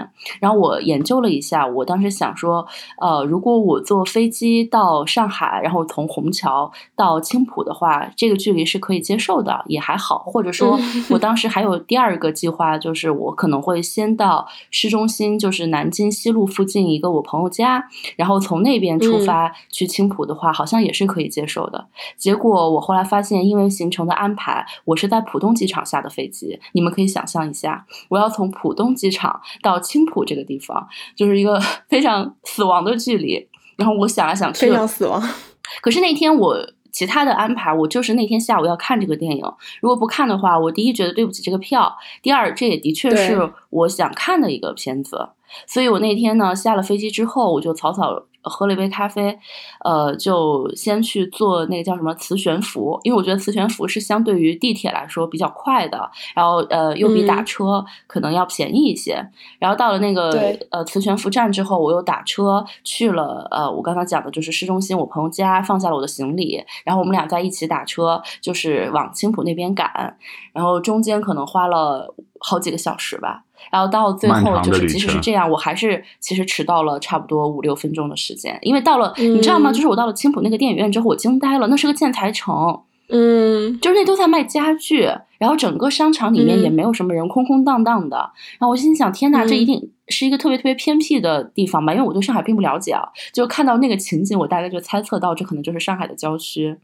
S1: 然后我研究了一下，我当时想说，呃，如果我坐飞机到上海，然后从虹桥到青浦的话，这个距离是可以接受的，也还好。或者说我 当时还有第二个计划，就是我可能会先到市中心，就是南京西路附近一个我朋友家，然后从那边出发去青浦的话，好像也是可以接受的。结果我后来发现。因为行程的安排，我是在浦东机场下的飞机。你们可以想象一下，我要从浦东机场到青浦这个地方，就是一个 非常死亡的距离。然后我想来想去，
S2: 非常死亡。
S1: 可是那天我其他的安排，我就是那天下午要看这个电影。如果不看的话，我第一觉得对不起这个票，第二这也的确是我想看的一个片子。所以我那天呢下了飞机之后，我就草草。喝了一杯咖啡，呃，就先去坐那个叫什么磁悬浮，因为我觉得磁悬浮是相对于地铁来说比较快的，然后呃又比打车可能要便宜一些。然后到了那个呃磁悬浮站之后，我又打车去了呃我刚刚讲的就是市中心我朋友家，放下了我的行李，然后我们俩在一起打车，就是往青浦那边赶，然后中间可能花了好几个小时吧。然后到最后就是，即使是这样，我还是其实迟到了差不多五六分钟的时间。因为到了，你知道吗？就是我到了青浦那个电影院之后，我惊呆了，那是个建材城，
S2: 嗯，
S1: 就是那都在卖家具，然后整个商场里面也没有什么人，空空荡荡的。然后我心想，天哪，这一定是一个特别特别偏僻的地方吧？因为我对上海并不了解啊，就看到那个情景，我大概就猜测到这可能就是上海的郊区。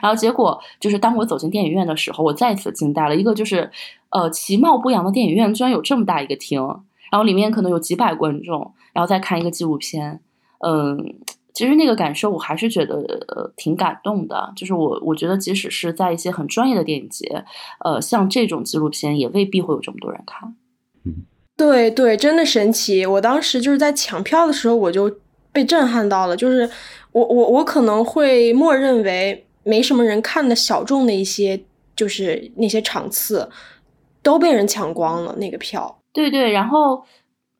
S1: 然后结果就是，当我走进电影院的时候，我再次惊呆了。一个就是，呃，其貌不扬的电影院，居然有这么大一个厅，然后里面可能有几百观众，然后再看一个纪录片。嗯，其实那个感受我还是觉得呃挺感动的。就是我我觉得，即使是在一些很专业的电影节，呃，像这种纪录片也未必会有这么多人看。
S2: 对对，真的神奇。我当时就是在抢票的时候，我就被震撼到了。就是我我我可能会默认为。没什么人看的小众的一些，就是那些场次都被人抢光了那个票。
S1: 对对，然后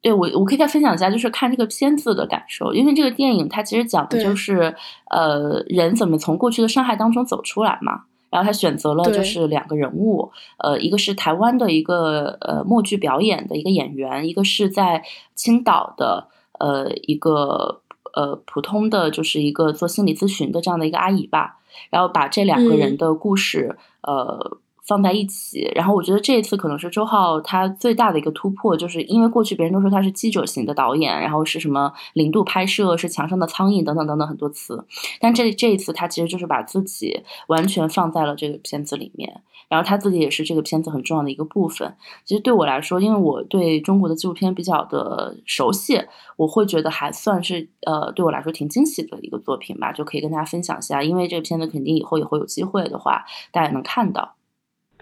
S1: 对我我可以再分享一下，就是看这个片子的感受，因为这个电影它其实讲的就是呃人怎么从过去的伤害当中走出来嘛。然后他选择了就是两个人物，呃，一个是台湾的一个呃默剧表演的一个演员，一个是在青岛的呃一个呃普通的就是一个做心理咨询的这样的一个阿姨吧。然后把这两个人的故事，呃，放在一起。然后我觉得这一次可能是周浩他最大的一个突破，就是因为过去别人都说他是记者型的导演，然后是什么零度拍摄，是墙上的苍蝇等等等等很多词。但这这一次他其实就是把自己完全放在了这个片子里面。然后他自己也是这个片子很重要的一个部分。其实对我来说，因为我对中国的纪录片比较的熟悉，我会觉得还算是呃对我来说挺惊喜的一个作品吧，就可以跟大家分享一下。因为这个片子肯定以后也会有机会的话，大家能看到。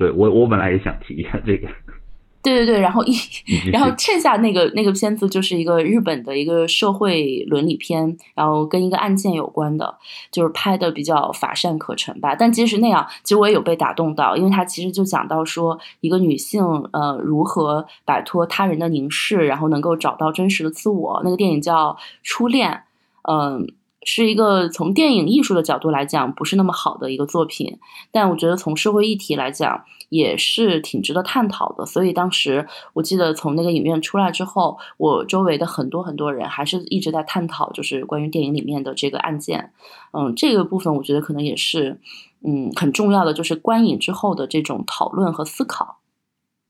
S4: 对我，我本来也想提一下这个。
S1: 对对对，然后一，然后剩下那个那个片子就是一个日本的一个社会伦理片，然后跟一个案件有关的，就是拍的比较乏善可陈吧。但即使那样，其实我也有被打动到，因为它其实就讲到说一个女性呃如何摆脱他人的凝视，然后能够找到真实的自我。那个电影叫《初恋》，嗯。是一个从电影艺术的角度来讲不是那么好的一个作品，但我觉得从社会议题来讲也是挺值得探讨的。所以当时我记得从那个影院出来之后，我周围的很多很多人还是一直在探讨，就是关于电影里面的这个案件。嗯，这个部分我觉得可能也是嗯很重要的，就是观影之后的这种讨论和思考。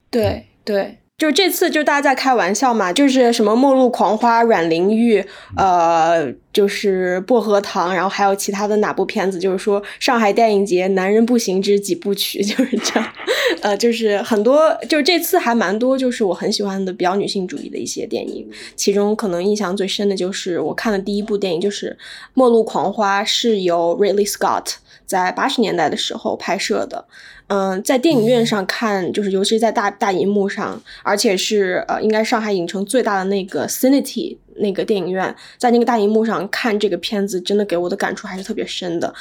S2: 对对。就这次，就大家在开玩笑嘛，就是什么《末路狂花》、阮玲玉，呃，就是薄荷糖，然后还有其他的哪部片子，就是说上海电影节男人不行之几部曲，就是这样，呃，就是很多，就是这次还蛮多，就是我很喜欢的比较女性主义的一些电影，其中可能印象最深的就是我看的第一部电影就是《末路狂花》，是由 Ridley Scott。在八十年代的时候拍摄的。嗯，在电影院上看，就是尤其是在大大荧幕上，而且是呃，应该上海影城最大的那个 Cinity 那个电影院，在那个大荧幕上看这个片子，真的给我的感触还是特别深的。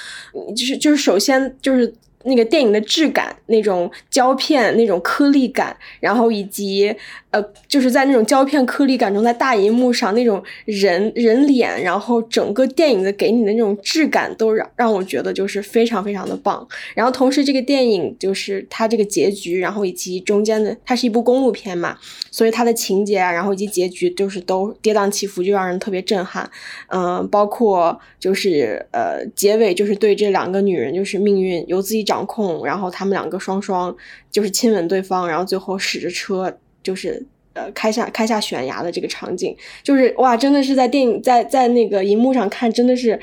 S2: 就是就是，首先就是那个电影的质感，那种胶片那种颗粒感，然后以及。呃，就是在那种胶片颗粒感中，在大荧幕上那种人人脸，然后整个电影的给你的那种质感，都让让我觉得就是非常非常的棒。然后同时，这个电影就是它这个结局，然后以及中间的，它是一部公路片嘛，所以它的情节啊，然后以及结局，就是都跌宕起伏，就让人特别震撼。嗯，包括就是呃结尾，就是对这两个女人就是命运由自己掌控，然后他们两个双双就是亲吻对方，然后最后驶着车。就是呃开下开下悬崖的这个场景，就是哇，真的是在电影在在那个荧幕上看，真的是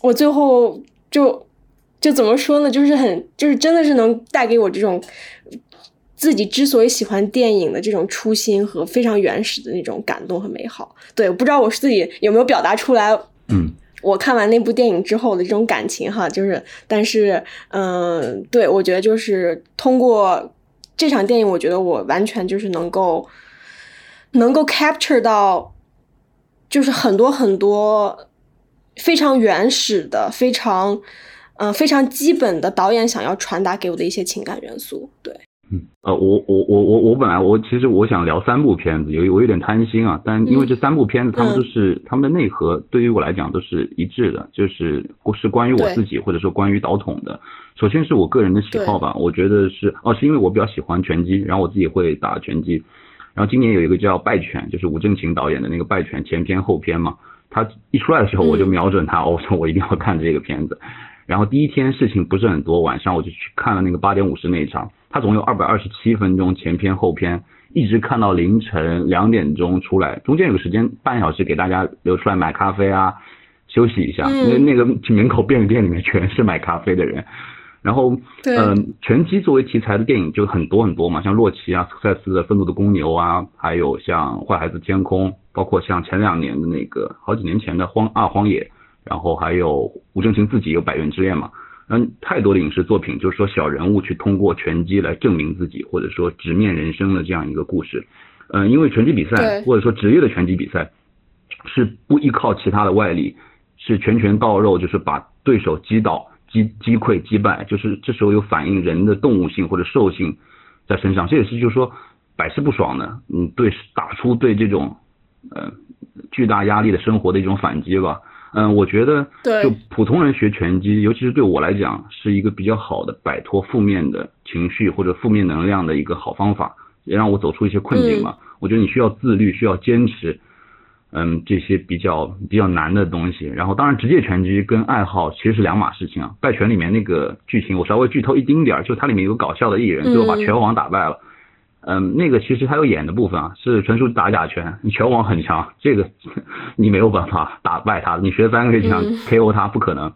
S2: 我最后就就怎么说呢？就是很就是真的是能带给我这种自己之所以喜欢电影的这种初心和非常原始的那种感动和美好。对，我不知道我自己有没有表达出来。
S4: 嗯，
S2: 我看完那部电影之后的这种感情哈，就是但是嗯，对我觉得就是通过。这场电影，我觉得我完全就是能够，能够 capture 到，就是很多很多非常原始的、非常嗯非常基本的导演想要传达给我的一些情感元素。对，
S4: 嗯，呃，我我我我我本来我其实我想聊三部片子，有我有点贪心啊，但因为这三部片子，他们都是他们的内核对于我来讲都是一致的，就是是关于我自己或者说关于导筒的。首先是我个人的喜好吧，我觉得是哦，是因为我比较喜欢拳击，然后我自己会打拳击，然后今年有一个叫《败犬》，就是吴正琴导演的那个《败犬》前篇后篇嘛，他一出来的时候我就瞄准他，我说我一定要看这个片子，然后第一天事情不是很多，晚上我就去看了那个八点五十那一场，他总有二百二十七分钟前篇后篇，一直看到凌晨两点钟出来，中间有个时间半小时给大家留出来买咖啡啊，休息一下，因为那个门口便利店里面全是买咖啡的人。然后，嗯，拳击作为题材的电影就很多很多嘛，像洛奇啊、斯赛斯的《愤怒的公牛》啊，还有像《坏孩子天空》，包括像前两年的那个好几年前的《荒二荒野》，然后还有吴正清自己有《百元之恋》嘛，嗯，太多的影视作品就是说小人物去通过拳击来证明自己，或者说直面人生的这样一个故事。嗯，因为拳击比赛或者说职业的拳击比赛是不依靠其他的外力，是拳拳到肉，就是把对手击倒。击击溃击败，就是这时候有反映人的动物性或者兽性在身上，这也是就是说百试不爽的，嗯，对打出对这种呃巨大压力的生活的一种反击吧，嗯，我觉得就普通人学拳击，尤其是对我来讲，是一个比较好的摆脱负面的情绪或者负面能量的一个好方法，也让我走出一些困境嘛。我觉得你需要自律，需要坚持。嗯，这些比较比较难的东西，然后当然职业拳击跟爱好其实是两码事情啊。败拳里面那个剧情，我稍微剧透一丁点儿，就它里面有搞笑的艺人，最后把拳王打败了。嗯，那个其实他有演的部分啊，是纯属打假拳。你拳王很强，这个 你没有办法打败他，你学三个月想 KO 他不可能。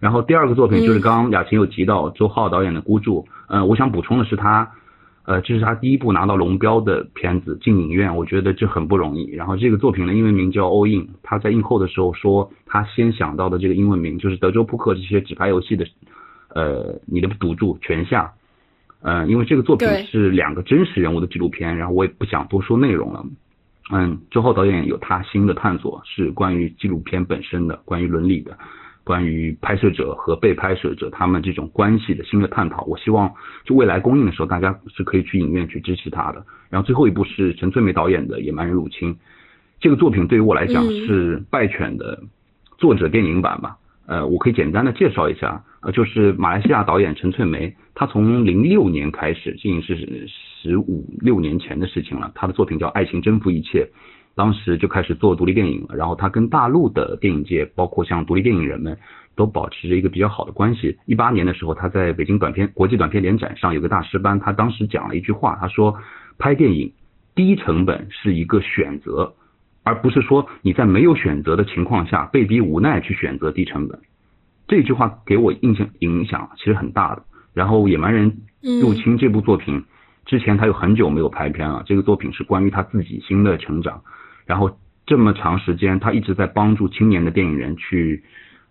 S4: 然后第二个作品就是刚刚雅琴有提到周浩导演的《孤注》，嗯，我想补充的是他。呃，这是他第一部拿到龙标的片子进影院，我觉得这很不容易。然后这个作品的英文名叫 All In，他在映后的时候说，他先想到的这个英文名就是德州扑克这些纸牌游戏的，呃，你的赌注全下。嗯，因为这个作品是两个真实人物的纪录片，然后我也不想多说内容了。嗯，周浩导演有他新的探索，是关于纪录片本身的，关于伦理的。关于拍摄者和被拍摄者他们这种关系的新的探讨，我希望就未来公映的时候，大家是可以去影院去支持他的。然后最后一部是陈翠梅导演的《野蛮人入侵》，这个作品对于我来讲是《败犬》的作者电影版吧。呃，我可以简单的介绍一下，呃，就是马来西亚导演陈翠梅，她从零六年开始，已经是十五六年前的事情了。她的作品叫《爱情征服一切》。当时就开始做独立电影了，然后他跟大陆的电影界，包括像独立电影人们，都保持着一个比较好的关系。一八年的时候，他在北京短片国际短片联展上有个大师班，他当时讲了一句话，他说：“拍电影低成本是一个选择，而不是说你在没有选择的情况下被逼无奈去选择低成本。”这句话给我印象影响其实很大的。然后《野蛮人入侵》这部作品之前他有很久没有拍片了，这个作品是关于他自己新的成长。然后这么长时间，他一直在帮助青年的电影人去，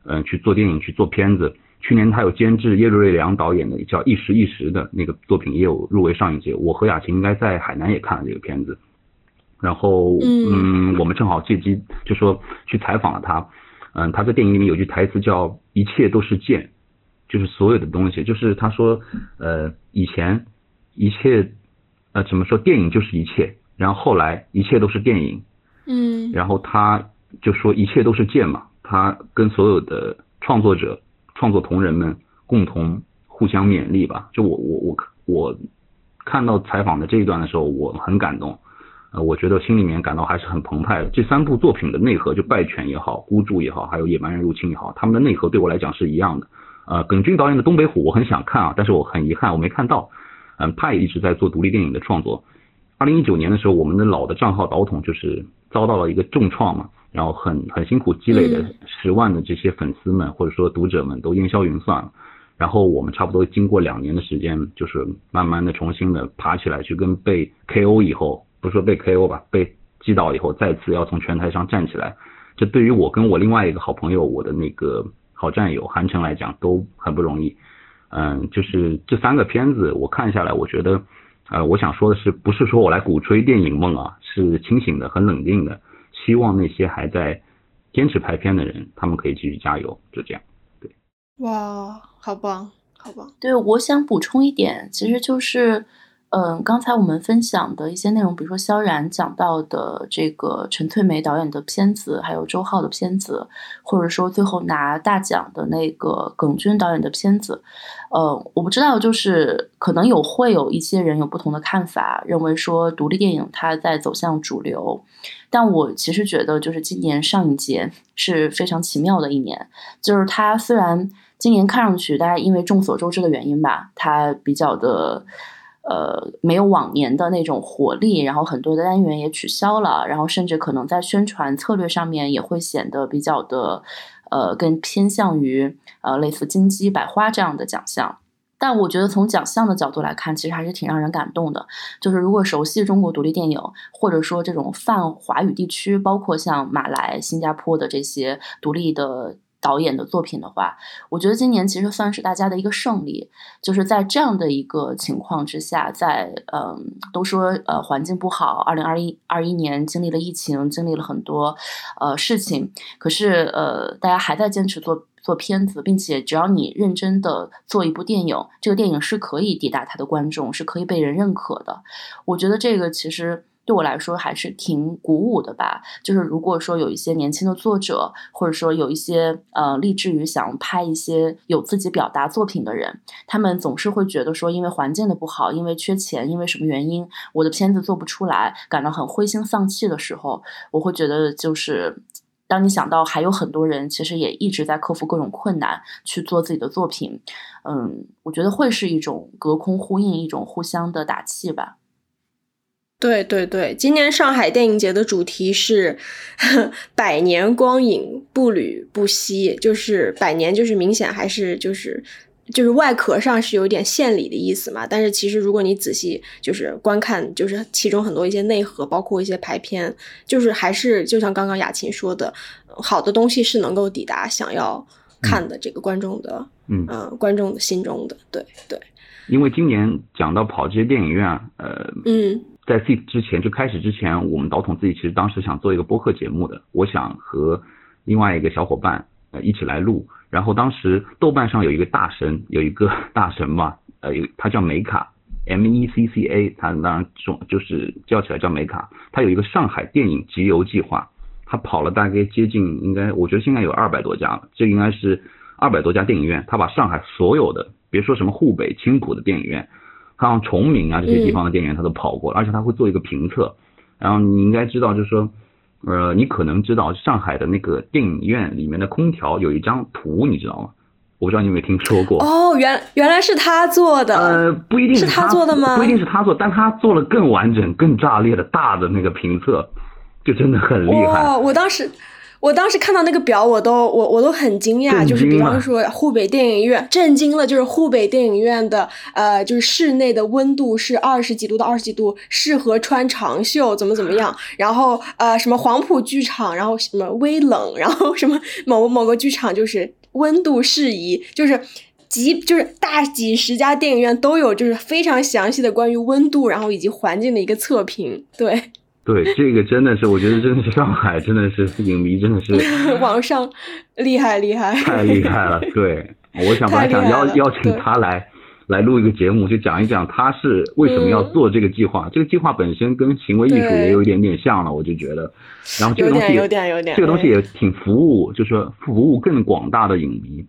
S4: 嗯，去做电影，去做片子，去年他有监制叶瑞良导演的叫《一时一时》的那个作品，也有入围上影节。我和雅琴应该在海南也看了这个片子，然后嗯，我们正好借机就说去采访了他。嗯，他在电影里面有句台词叫“一切都是剑”，就是所有的东西，就是他说呃以前一切呃怎么说电影就是一切，然后后来一切都是电影，
S2: 嗯，
S4: 然后他就说一切都是剑嘛，他跟所有的创作者。创作同仁们共同互相勉励吧。就我我我我看到采访的这一段的时候，我很感动。呃，我觉得心里面感到还是很澎湃的。这三部作品的内核，就《败犬》也好，《孤注》也好，还有《野蛮人入侵》也好，他们的内核对我来讲是一样的。呃，耿军导演的《东北虎》我很想看啊，但是我很遗憾我没看到。嗯，他也一直在做独立电影的创作。二零一九年的时候，我们的老的账号导筒就是遭到了一个重创嘛。然后很很辛苦积累的十万的这些粉丝们或者说读者们都烟消云散了，然后我们差不多经过两年的时间，就是慢慢的重新的爬起来，去跟被 KO 以后，不是说被 KO 吧，被击倒以后再次要从拳台上站起来，这对于我跟我另外一个好朋友，我的那个好战友韩城来讲都很不容易。嗯，就是这三个片子我看下来，我觉得，呃，我想说的是，不是说我来鼓吹电影梦啊，是清醒的，很冷静的。希望那些还在坚持拍片的人，他们可以继续加油，就这样。对，
S2: 哇，好棒，好棒。
S1: 对，我想补充一点，其实就是。嗯，刚才我们分享的一些内容，比如说萧然讲到的这个陈翠梅导演的片子，还有周浩的片子，或者说最后拿大奖的那个耿军导演的片子，呃，我不知道，就是可能有会有一些人有不同的看法，认为说独立电影它在走向主流，但我其实觉得，就是今年上影节 是非常奇妙的一年，就是它虽然今年看上去大家因为众所周知的原因吧，它比较的。呃，没有往年的那种活力，然后很多的单元也取消了，然后甚至可能在宣传策略上面也会显得比较的，呃，更偏向于呃类似金鸡百花这样的奖项。但我觉得从奖项的角度来看，其实还是挺让人感动的。就是如果熟悉中国独立电影，或者说这种泛华语地区，包括像马来、新加坡的这些独立的。导演的作品的话，我觉得今年其实算是大家的一个胜利，就是在这样的一个情况之下，在嗯，都说呃环境不好，二零二一二一年经历了疫情，经历了很多呃事情，可是呃大家还在坚持做做片子，并且只要你认真的做一部电影，这个电影是可以抵达他的观众，是可以被人认可的。我觉得这个其实。对我来说还是挺鼓舞的吧。就是如果说有一些年轻的作者，或者说有一些呃立志于想拍一些有自己表达作品的人，他们总是会觉得说，因为环境的不好，因为缺钱，因为什么原因，我的片子做不出来，感到很灰心丧气的时候，我会觉得就是，当你想到还有很多人其实也一直在克服各种困难去做自己的作品，嗯，我觉得会是一种隔空呼应，一种互相的打气吧。
S2: 对对对，今年上海电影节的主题是“ 百年光影步履不息”，就是百年，就是明显还是就是就是外壳上是有点献礼的意思嘛。但是其实如果你仔细就是观看，就是其中很多一些内核，包括一些排片，就是还是就像刚刚雅琴说的，好的东西是能够抵达想要看的这个观众的，
S4: 嗯
S2: 观众的心中的。对对，
S4: 因为今年讲到跑这些电影院，呃，
S2: 嗯。
S4: 在 C 之前就开始之前，我们导统自己其实当时想做一个播客节目的，我想和另外一个小伙伴呃一起来录。然后当时豆瓣上有一个大神，有一个 大神嘛，呃，有他叫梅卡，M E C C A，他当然中就是叫起来叫梅卡。他有一个上海电影集邮计划，他跑了大概接近，应该我觉得现在有二百多家了，这应该是二百多家电影院，他把上海所有的，别说什么沪北青浦的电影院。像崇明啊这些地方的电影院他都跑过，而且他会做一个评测。然后你应该知道，就是说，呃，你可能知道上海的那个电影院里面的空调有一张图，你知道吗？我不知道你有没有听说过。
S2: 哦，原原来是他做的。
S4: 呃，不一定
S2: 是他做的吗？
S4: 不一定是他做，但他做了更完整、更炸裂的大的那个评测，就真的很厉害。
S2: 哦，我当时。我当时看到那个表，我都我我都很惊讶，就是比方说湖北电影院震惊了，就是湖北电影院的呃，就是室内的温度是二十几度到二十几度，适合穿长袖，怎么怎么样？然后呃，什么黄埔剧场，然后什么微冷，然后什么某某个剧场就是温度适宜，就是几就是大几十家电影院都有，就是非常详细的关于温度，然后以及环境的一个测评。对，
S4: 对，这个真的是，我觉得真的是上海，真的是影迷，真的是
S2: 网上厉害厉害，
S4: 太厉害了。对，我想
S2: 本来
S4: 想邀邀请他来来录一个节目，就讲一讲他是为什么要做这个计划。这个计划本身跟行为艺术也有一点点像了，我就觉得。然后这个东西
S2: 有点有点有点
S4: 这个东西也挺服务，就是说服务更广大的影迷。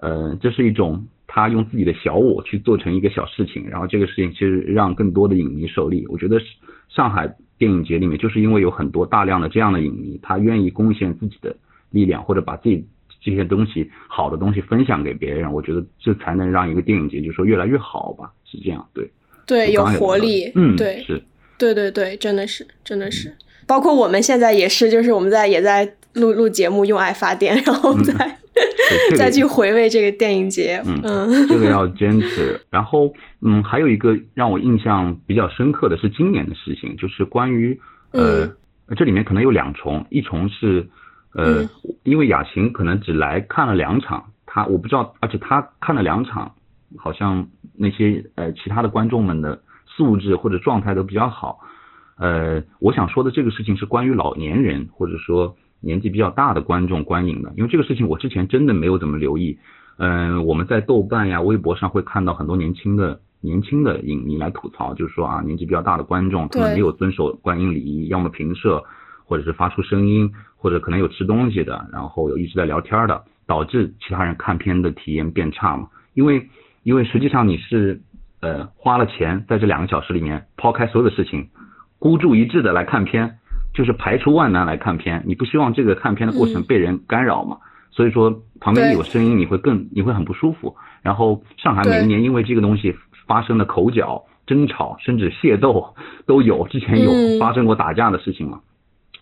S4: 呃，这是一种他用自己的小我去做成一个小事情，然后这个事情其实让更多的影迷受利。我觉得是上海电影节里面，就是因为有很多大量的这样的影迷，他愿意贡献自己的力量，或者把自己这些东西好的东西分享给别人，我觉得这才能让一个电影节就说越来越好吧，是这样，对，
S2: 对，有活力，
S4: 嗯，
S2: 对，
S4: 是，
S2: 对对对，真的是，真的是，包括我们现在也是，就是我们在也在录录节目，用爱发电，然后
S4: 嗯
S2: 再、去回味这个电影节，
S4: 嗯
S2: 嗯
S4: 这个要坚持。然后，嗯，还有一个让我印象比较深刻的是今年的事情，就是关于呃，
S2: 嗯
S4: 这里面可能有两重，一重是呃，
S2: 嗯
S4: 因为雅琴可能只来看了两场，他我不知道，而且他看了两场，好像那些呃其他的观众们的素质或者状态都比较好。呃，我想说的这个事情是关于老年人或者说年纪比较大的观众观影的，因为这个事情我之前真的没有怎么留意。嗯、我们在豆瓣呀、微博上会看到很多年轻的年轻的影迷来吐槽，就是说啊，年纪比较大的观众他们没有遵守观影礼仪，要么平射，或者是发出声音，或者可能有吃东西的，然后有一直在聊天的，导致其他人看片的体验变差嘛。因为因为实际上你是呃花了钱在这两个小时里面抛开所有的事情，孤注一掷的来看片，就是排除万难来看片，你不希望这个看片的过程
S2: 嗯
S4: 被人干扰嘛？所以说旁边有声音，你会更你会很不舒服。然后上海每一年因为这个东西发生的口角、争吵，甚至械斗都有，之前有
S2: 嗯
S4: 发生过打架的事情嘛。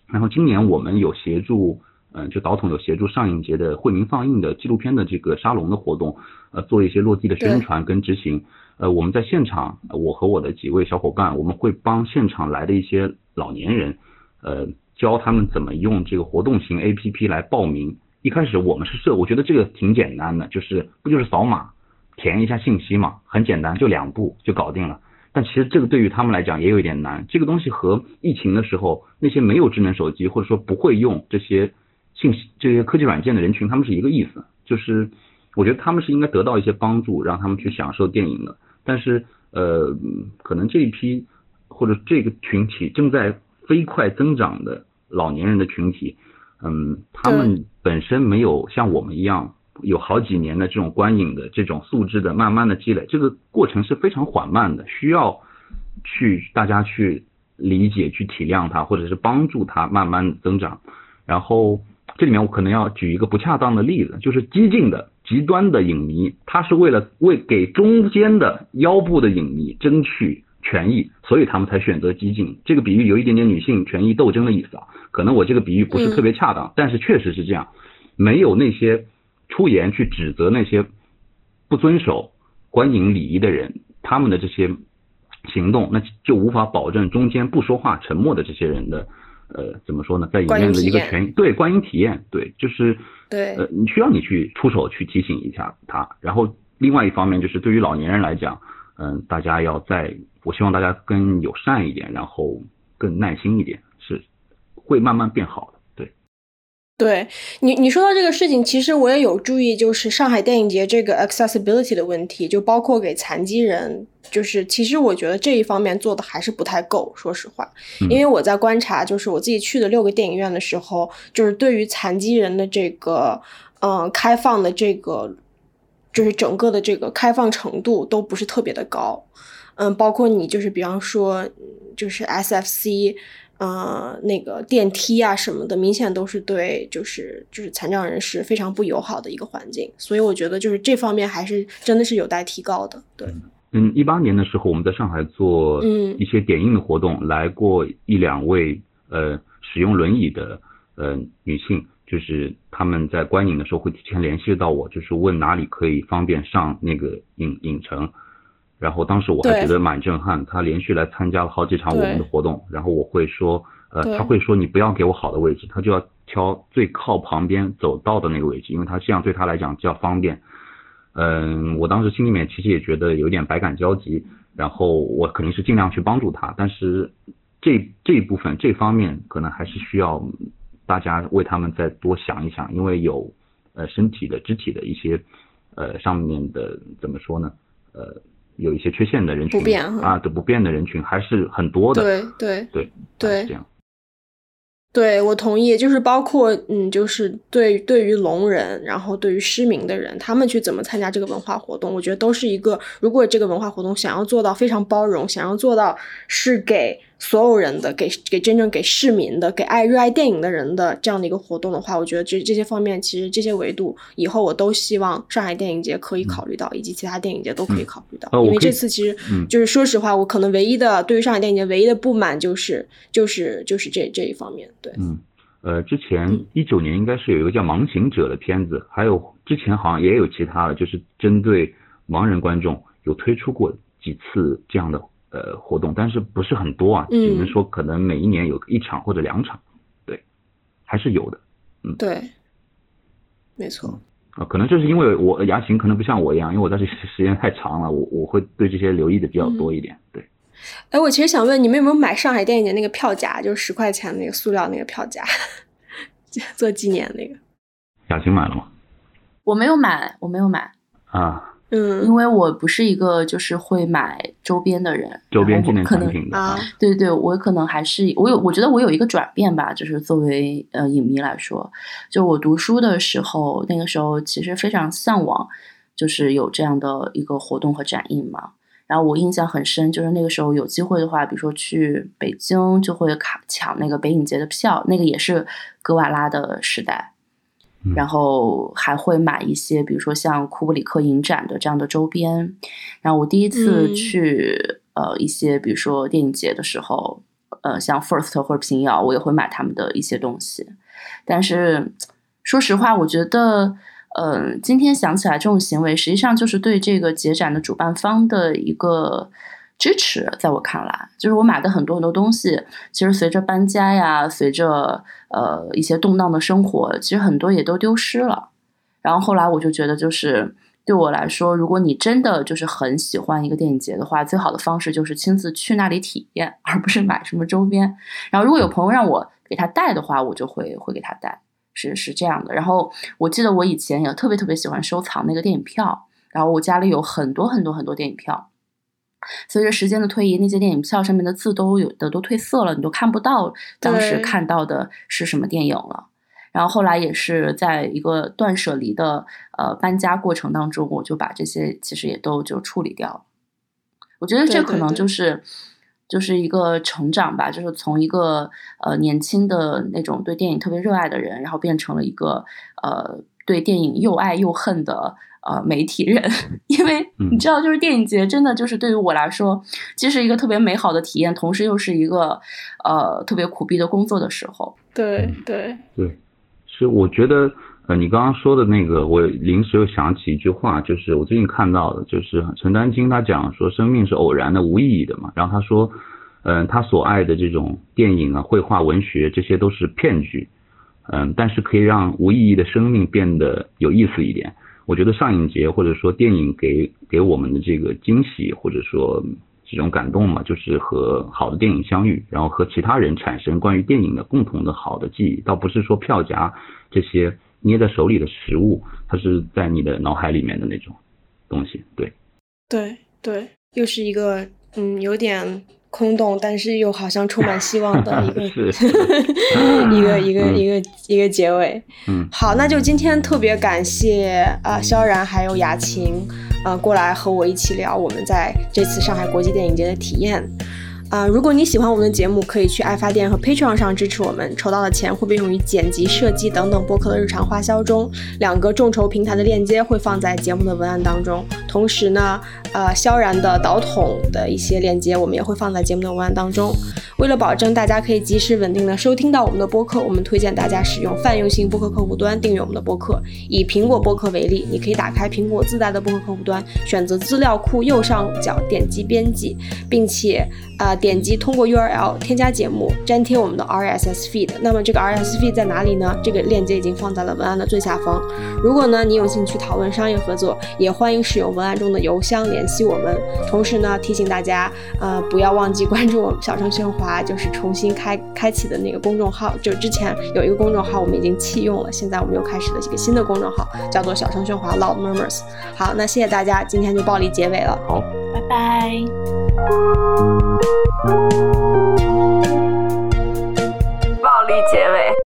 S4: 然后今年我们有协助，嗯、就导统有协助上影节的惠民放映的纪录片的这个沙龙的活动，呃，做一些落地的宣传跟执行。呃，我们在现场，呃我和我的几位小伙伴，我们会帮现场来的一些老年人，呃，教他们怎么用这个活动型 APP 来报名。一开始我们是设，我觉得这个挺简单的，就是不就是扫码填一下信息嘛，很简单，就两步就搞定了。但其实这个对于他们来讲也有一点难。这个东西和疫情的时候那些没有智能手机或者说不会用这些信息这些科技软件的人群，他们是一个意思。就是我觉得他们是应该得到一些帮助，让他们去享受电影的。但是呃，可能这一批或者这个群体正在飞快增长的老年人的群体，嗯，他们本身没有像我们一样有好几年的这种观影的这种素质的慢慢的积累，这个过程是非常缓慢的，需要去大家去理解、去体谅他，或者是帮助他慢慢增长。然后这里面我可能要举一个不恰当的例子，就是激进的、极端的影迷，他是为了为给中间的腰部的影迷争取权益，所以他们才选择激进。这个比喻有一点点女性权益斗争的意思啊，可能我这个比喻不是特别恰当，但是确实是这样。没有那些出言去指责那些不遵守观影礼仪的人，他们的这些行动，那就无法保证中间不说话、沉默的这些人的，呃，怎么说呢，在影院的一个权益，对观影体验，对，就是
S2: 对
S4: 呃，你需要你去出手去提醒一下他。然后另外一方面就是对于老年人来讲，嗯、大家要在，我希望大家更友善一点，然后更耐心一点，是会慢慢变好的。对，
S2: 对你，你说到这个事情，其实我也有注意，就是上海电影节这个 accessibility 的问题，就包括给残疾人，就是其实我觉得这一方面做的还是不太够，说实话，
S4: 嗯
S2: 因为我在观察，就是我自己去的六个电影院的时候，就是对于残疾人的这个，嗯、开放的这个，就是整个的这个开放程度都不是特别的高，嗯，包括你就是比方说，嗯就是 SFC。呃，那个电梯啊什么的，明显都是对就是就是残障人士非常不友好的一个环境，所以我觉得就是这方面还是真的是有待提高的。对，
S4: 嗯，一八年的时候，我们在上海做
S2: 嗯
S4: 一些点映的活动，来过一两位呃使用轮椅的呃女性，就是他们在观影的时候会提前联系到我，就是问哪里可以方便上那个影影城。然后当时我还觉得蛮震撼，他连续来参加了好几场我们的活动，然后我会说，呃，他会说你不要给我好的位置，他就要挑最靠旁边走道的那个位置，因为他这样对他来讲比较方便。嗯，我当时心里面其实也觉得有点百感交集，然后我肯定是尽量去帮助他，但是这这一部分这方面可能还是需要大家为他们再多想一想，因为有呃身体的肢体的一些呃上面的怎么说呢？呃，有一些缺陷的人群啊，的不变的人群还是很多的。
S2: 对对
S4: 对
S2: 对，
S4: 这样。
S2: 对，我同意，就是包括嗯，就是对对于聋人，然后对于失明的人，他们去怎么参加这个文化活动，我觉得都是一个，如果这个文化活动想要做到非常包容，想要做到是给。所有人的给给真正给市民的给爱热爱电影的人的这样的一个活动的话，我觉得这这些方面其实这些维度以后我都希望上海电影节可以考虑到，以及其他电影节都可以考虑到。因为这次其实就是说实话，我可能唯一的对于上海电影节唯一的不满就是就是就是这这一方面。对，
S4: 嗯，呃，之前一九年应该是有一个叫《盲行者》的片子，还有之前好像也有其他的，就是针对盲人观众有推出过几次这样的。呃，活动，但是不是很多啊？只能说可能每一年有一场或者两场，对，还是有的。嗯，
S2: 对，没错。
S4: 啊，可能就是因为我牙琴可能不像我一样，因为我在这 时间太长了，我我会对这些留意的比较多一点。对。
S2: 哎，我其实想问你们有没有买上海电影节那个票夹，就是十块钱那个塑料那个票夹，做纪念那个？
S4: 雅琴买了吗？
S1: 我没有买，我没有买。
S4: 啊。
S2: 嗯，
S1: 因为我不是一个就是会买周边的人，
S4: 周边纪念
S1: 产
S4: 品
S2: 啊，
S1: 对对，我可能还是我有，我觉得我有一个转变吧，就是作为呃影迷来说，就我读书的时候，那个时候其实非常向往，就是有这样的一个活动和展映嘛。然后我印象很深，就是那个时候有机会的话，比如说去北京，就会卡抢那个北影节的票，那个也是格瓦拉的时代。然后还会买一些，比如说像库布里克影展的这样的周边。然后我第一次去呃一些，比如说电影节的时候，呃像 First 或者平遥，我也会买他们的一些东西。但是说实话，我觉得，嗯，今天想起来这种行为，实际上就是对这个节展的主办方的一个。支持，在我看来，就是我买的很多很多东西，其实随着搬家呀，随着呃一些动荡的生活，其实很多也都丢失了。然后后来我就觉得，就是对我来说，如果你真的就是很喜欢一个电影节的话，最好的方式就是亲自去那里体验，而不是买什么周边。然后如果有朋友让我给他带的话，我就会会给他带，是是这样的。然后我记得我以前也特别特别喜欢收藏那个电影票，然后我家里有很多很多很多电影票。随着时间的推移，那些电影票上面的字都有的都褪色了，你都看不到当时看到的是什么电影了。然后后来也是在一个断舍离的呃搬家过程当中，我就把这些其实也都就处理掉了。我觉得这可能就是就是一个成长吧，就是从一个呃年轻的那种对电影特别热爱的人，然后变成了一个呃对电影又爱又恨的。呃，媒体人，因为你知道，就是电影节真的就是对于我来说，既是一个特别美好的体验，同时又是一个呃特别苦逼的工作的时候。
S2: 对对
S4: 对，是我觉得呃，你刚刚说的那个，我临时又想起一句话，就是我最近看到的，就是陈丹青他讲说，生命是偶然的、无意义的嘛。然后他说，嗯，他所爱的这种电影啊、绘画、文学，这些都是骗局，嗯，但是可以让无意义的生命变得有意思一点。我觉得上影节或者说电影给给我们的这个惊喜或者说这种感动嘛，就是和好的电影相遇，然后和其他人产生关于电影的共同的好的记忆，倒不是说票夹这些捏在手里的食物，它是在你的脑海里面的那种东西。对，
S2: 对对，又是一个嗯有点。空洞，但是又好像充满希望的一个 一个一个一个一个结尾。
S4: 嗯，
S2: 好，那就今天特别感谢啊，萧然还有雅琴，呃，过来和我一起聊我们在这次上海国际电影节的体验。啊，如果你喜欢我们的节目，可以去爱发电和 Patreon 上支持我们，筹到的钱会被用于剪辑、设计等等播客的日常花销中。两个众筹平台的链接会放在节目的文案当中。同时呢，呃萧然的导筒的一些链接，我们也会放在节目的文案当中。为了保证大家可以及时稳定的收听到我们的播客，我们推荐大家使用泛用性播客客户端订阅我们的播客。以苹果播客为例，你可以打开苹果自带的播客客户端，选择资料库右上角点击编辑，并且啊、点击通过 URL 添加节目，粘贴我们的 RSS feed。那么这个 RSS feed 在哪里呢？这个链接已经放在了文案的最下方。如果呢你有兴趣讨论商业合作，也欢迎使用文案中的邮箱联系我们。同时呢，提醒大家，呃，不要忘记关注我们小声喧哗，就是重新开开启的那个公众号。就之前有一个公众号，我们已经弃用了，现在我们又开始了一个新的公众号，叫做小声喧哗 （Loud Murmurs）。好，那谢谢大家，今天就暴力结尾了。
S4: 好，
S1: 拜拜。暴力结尾。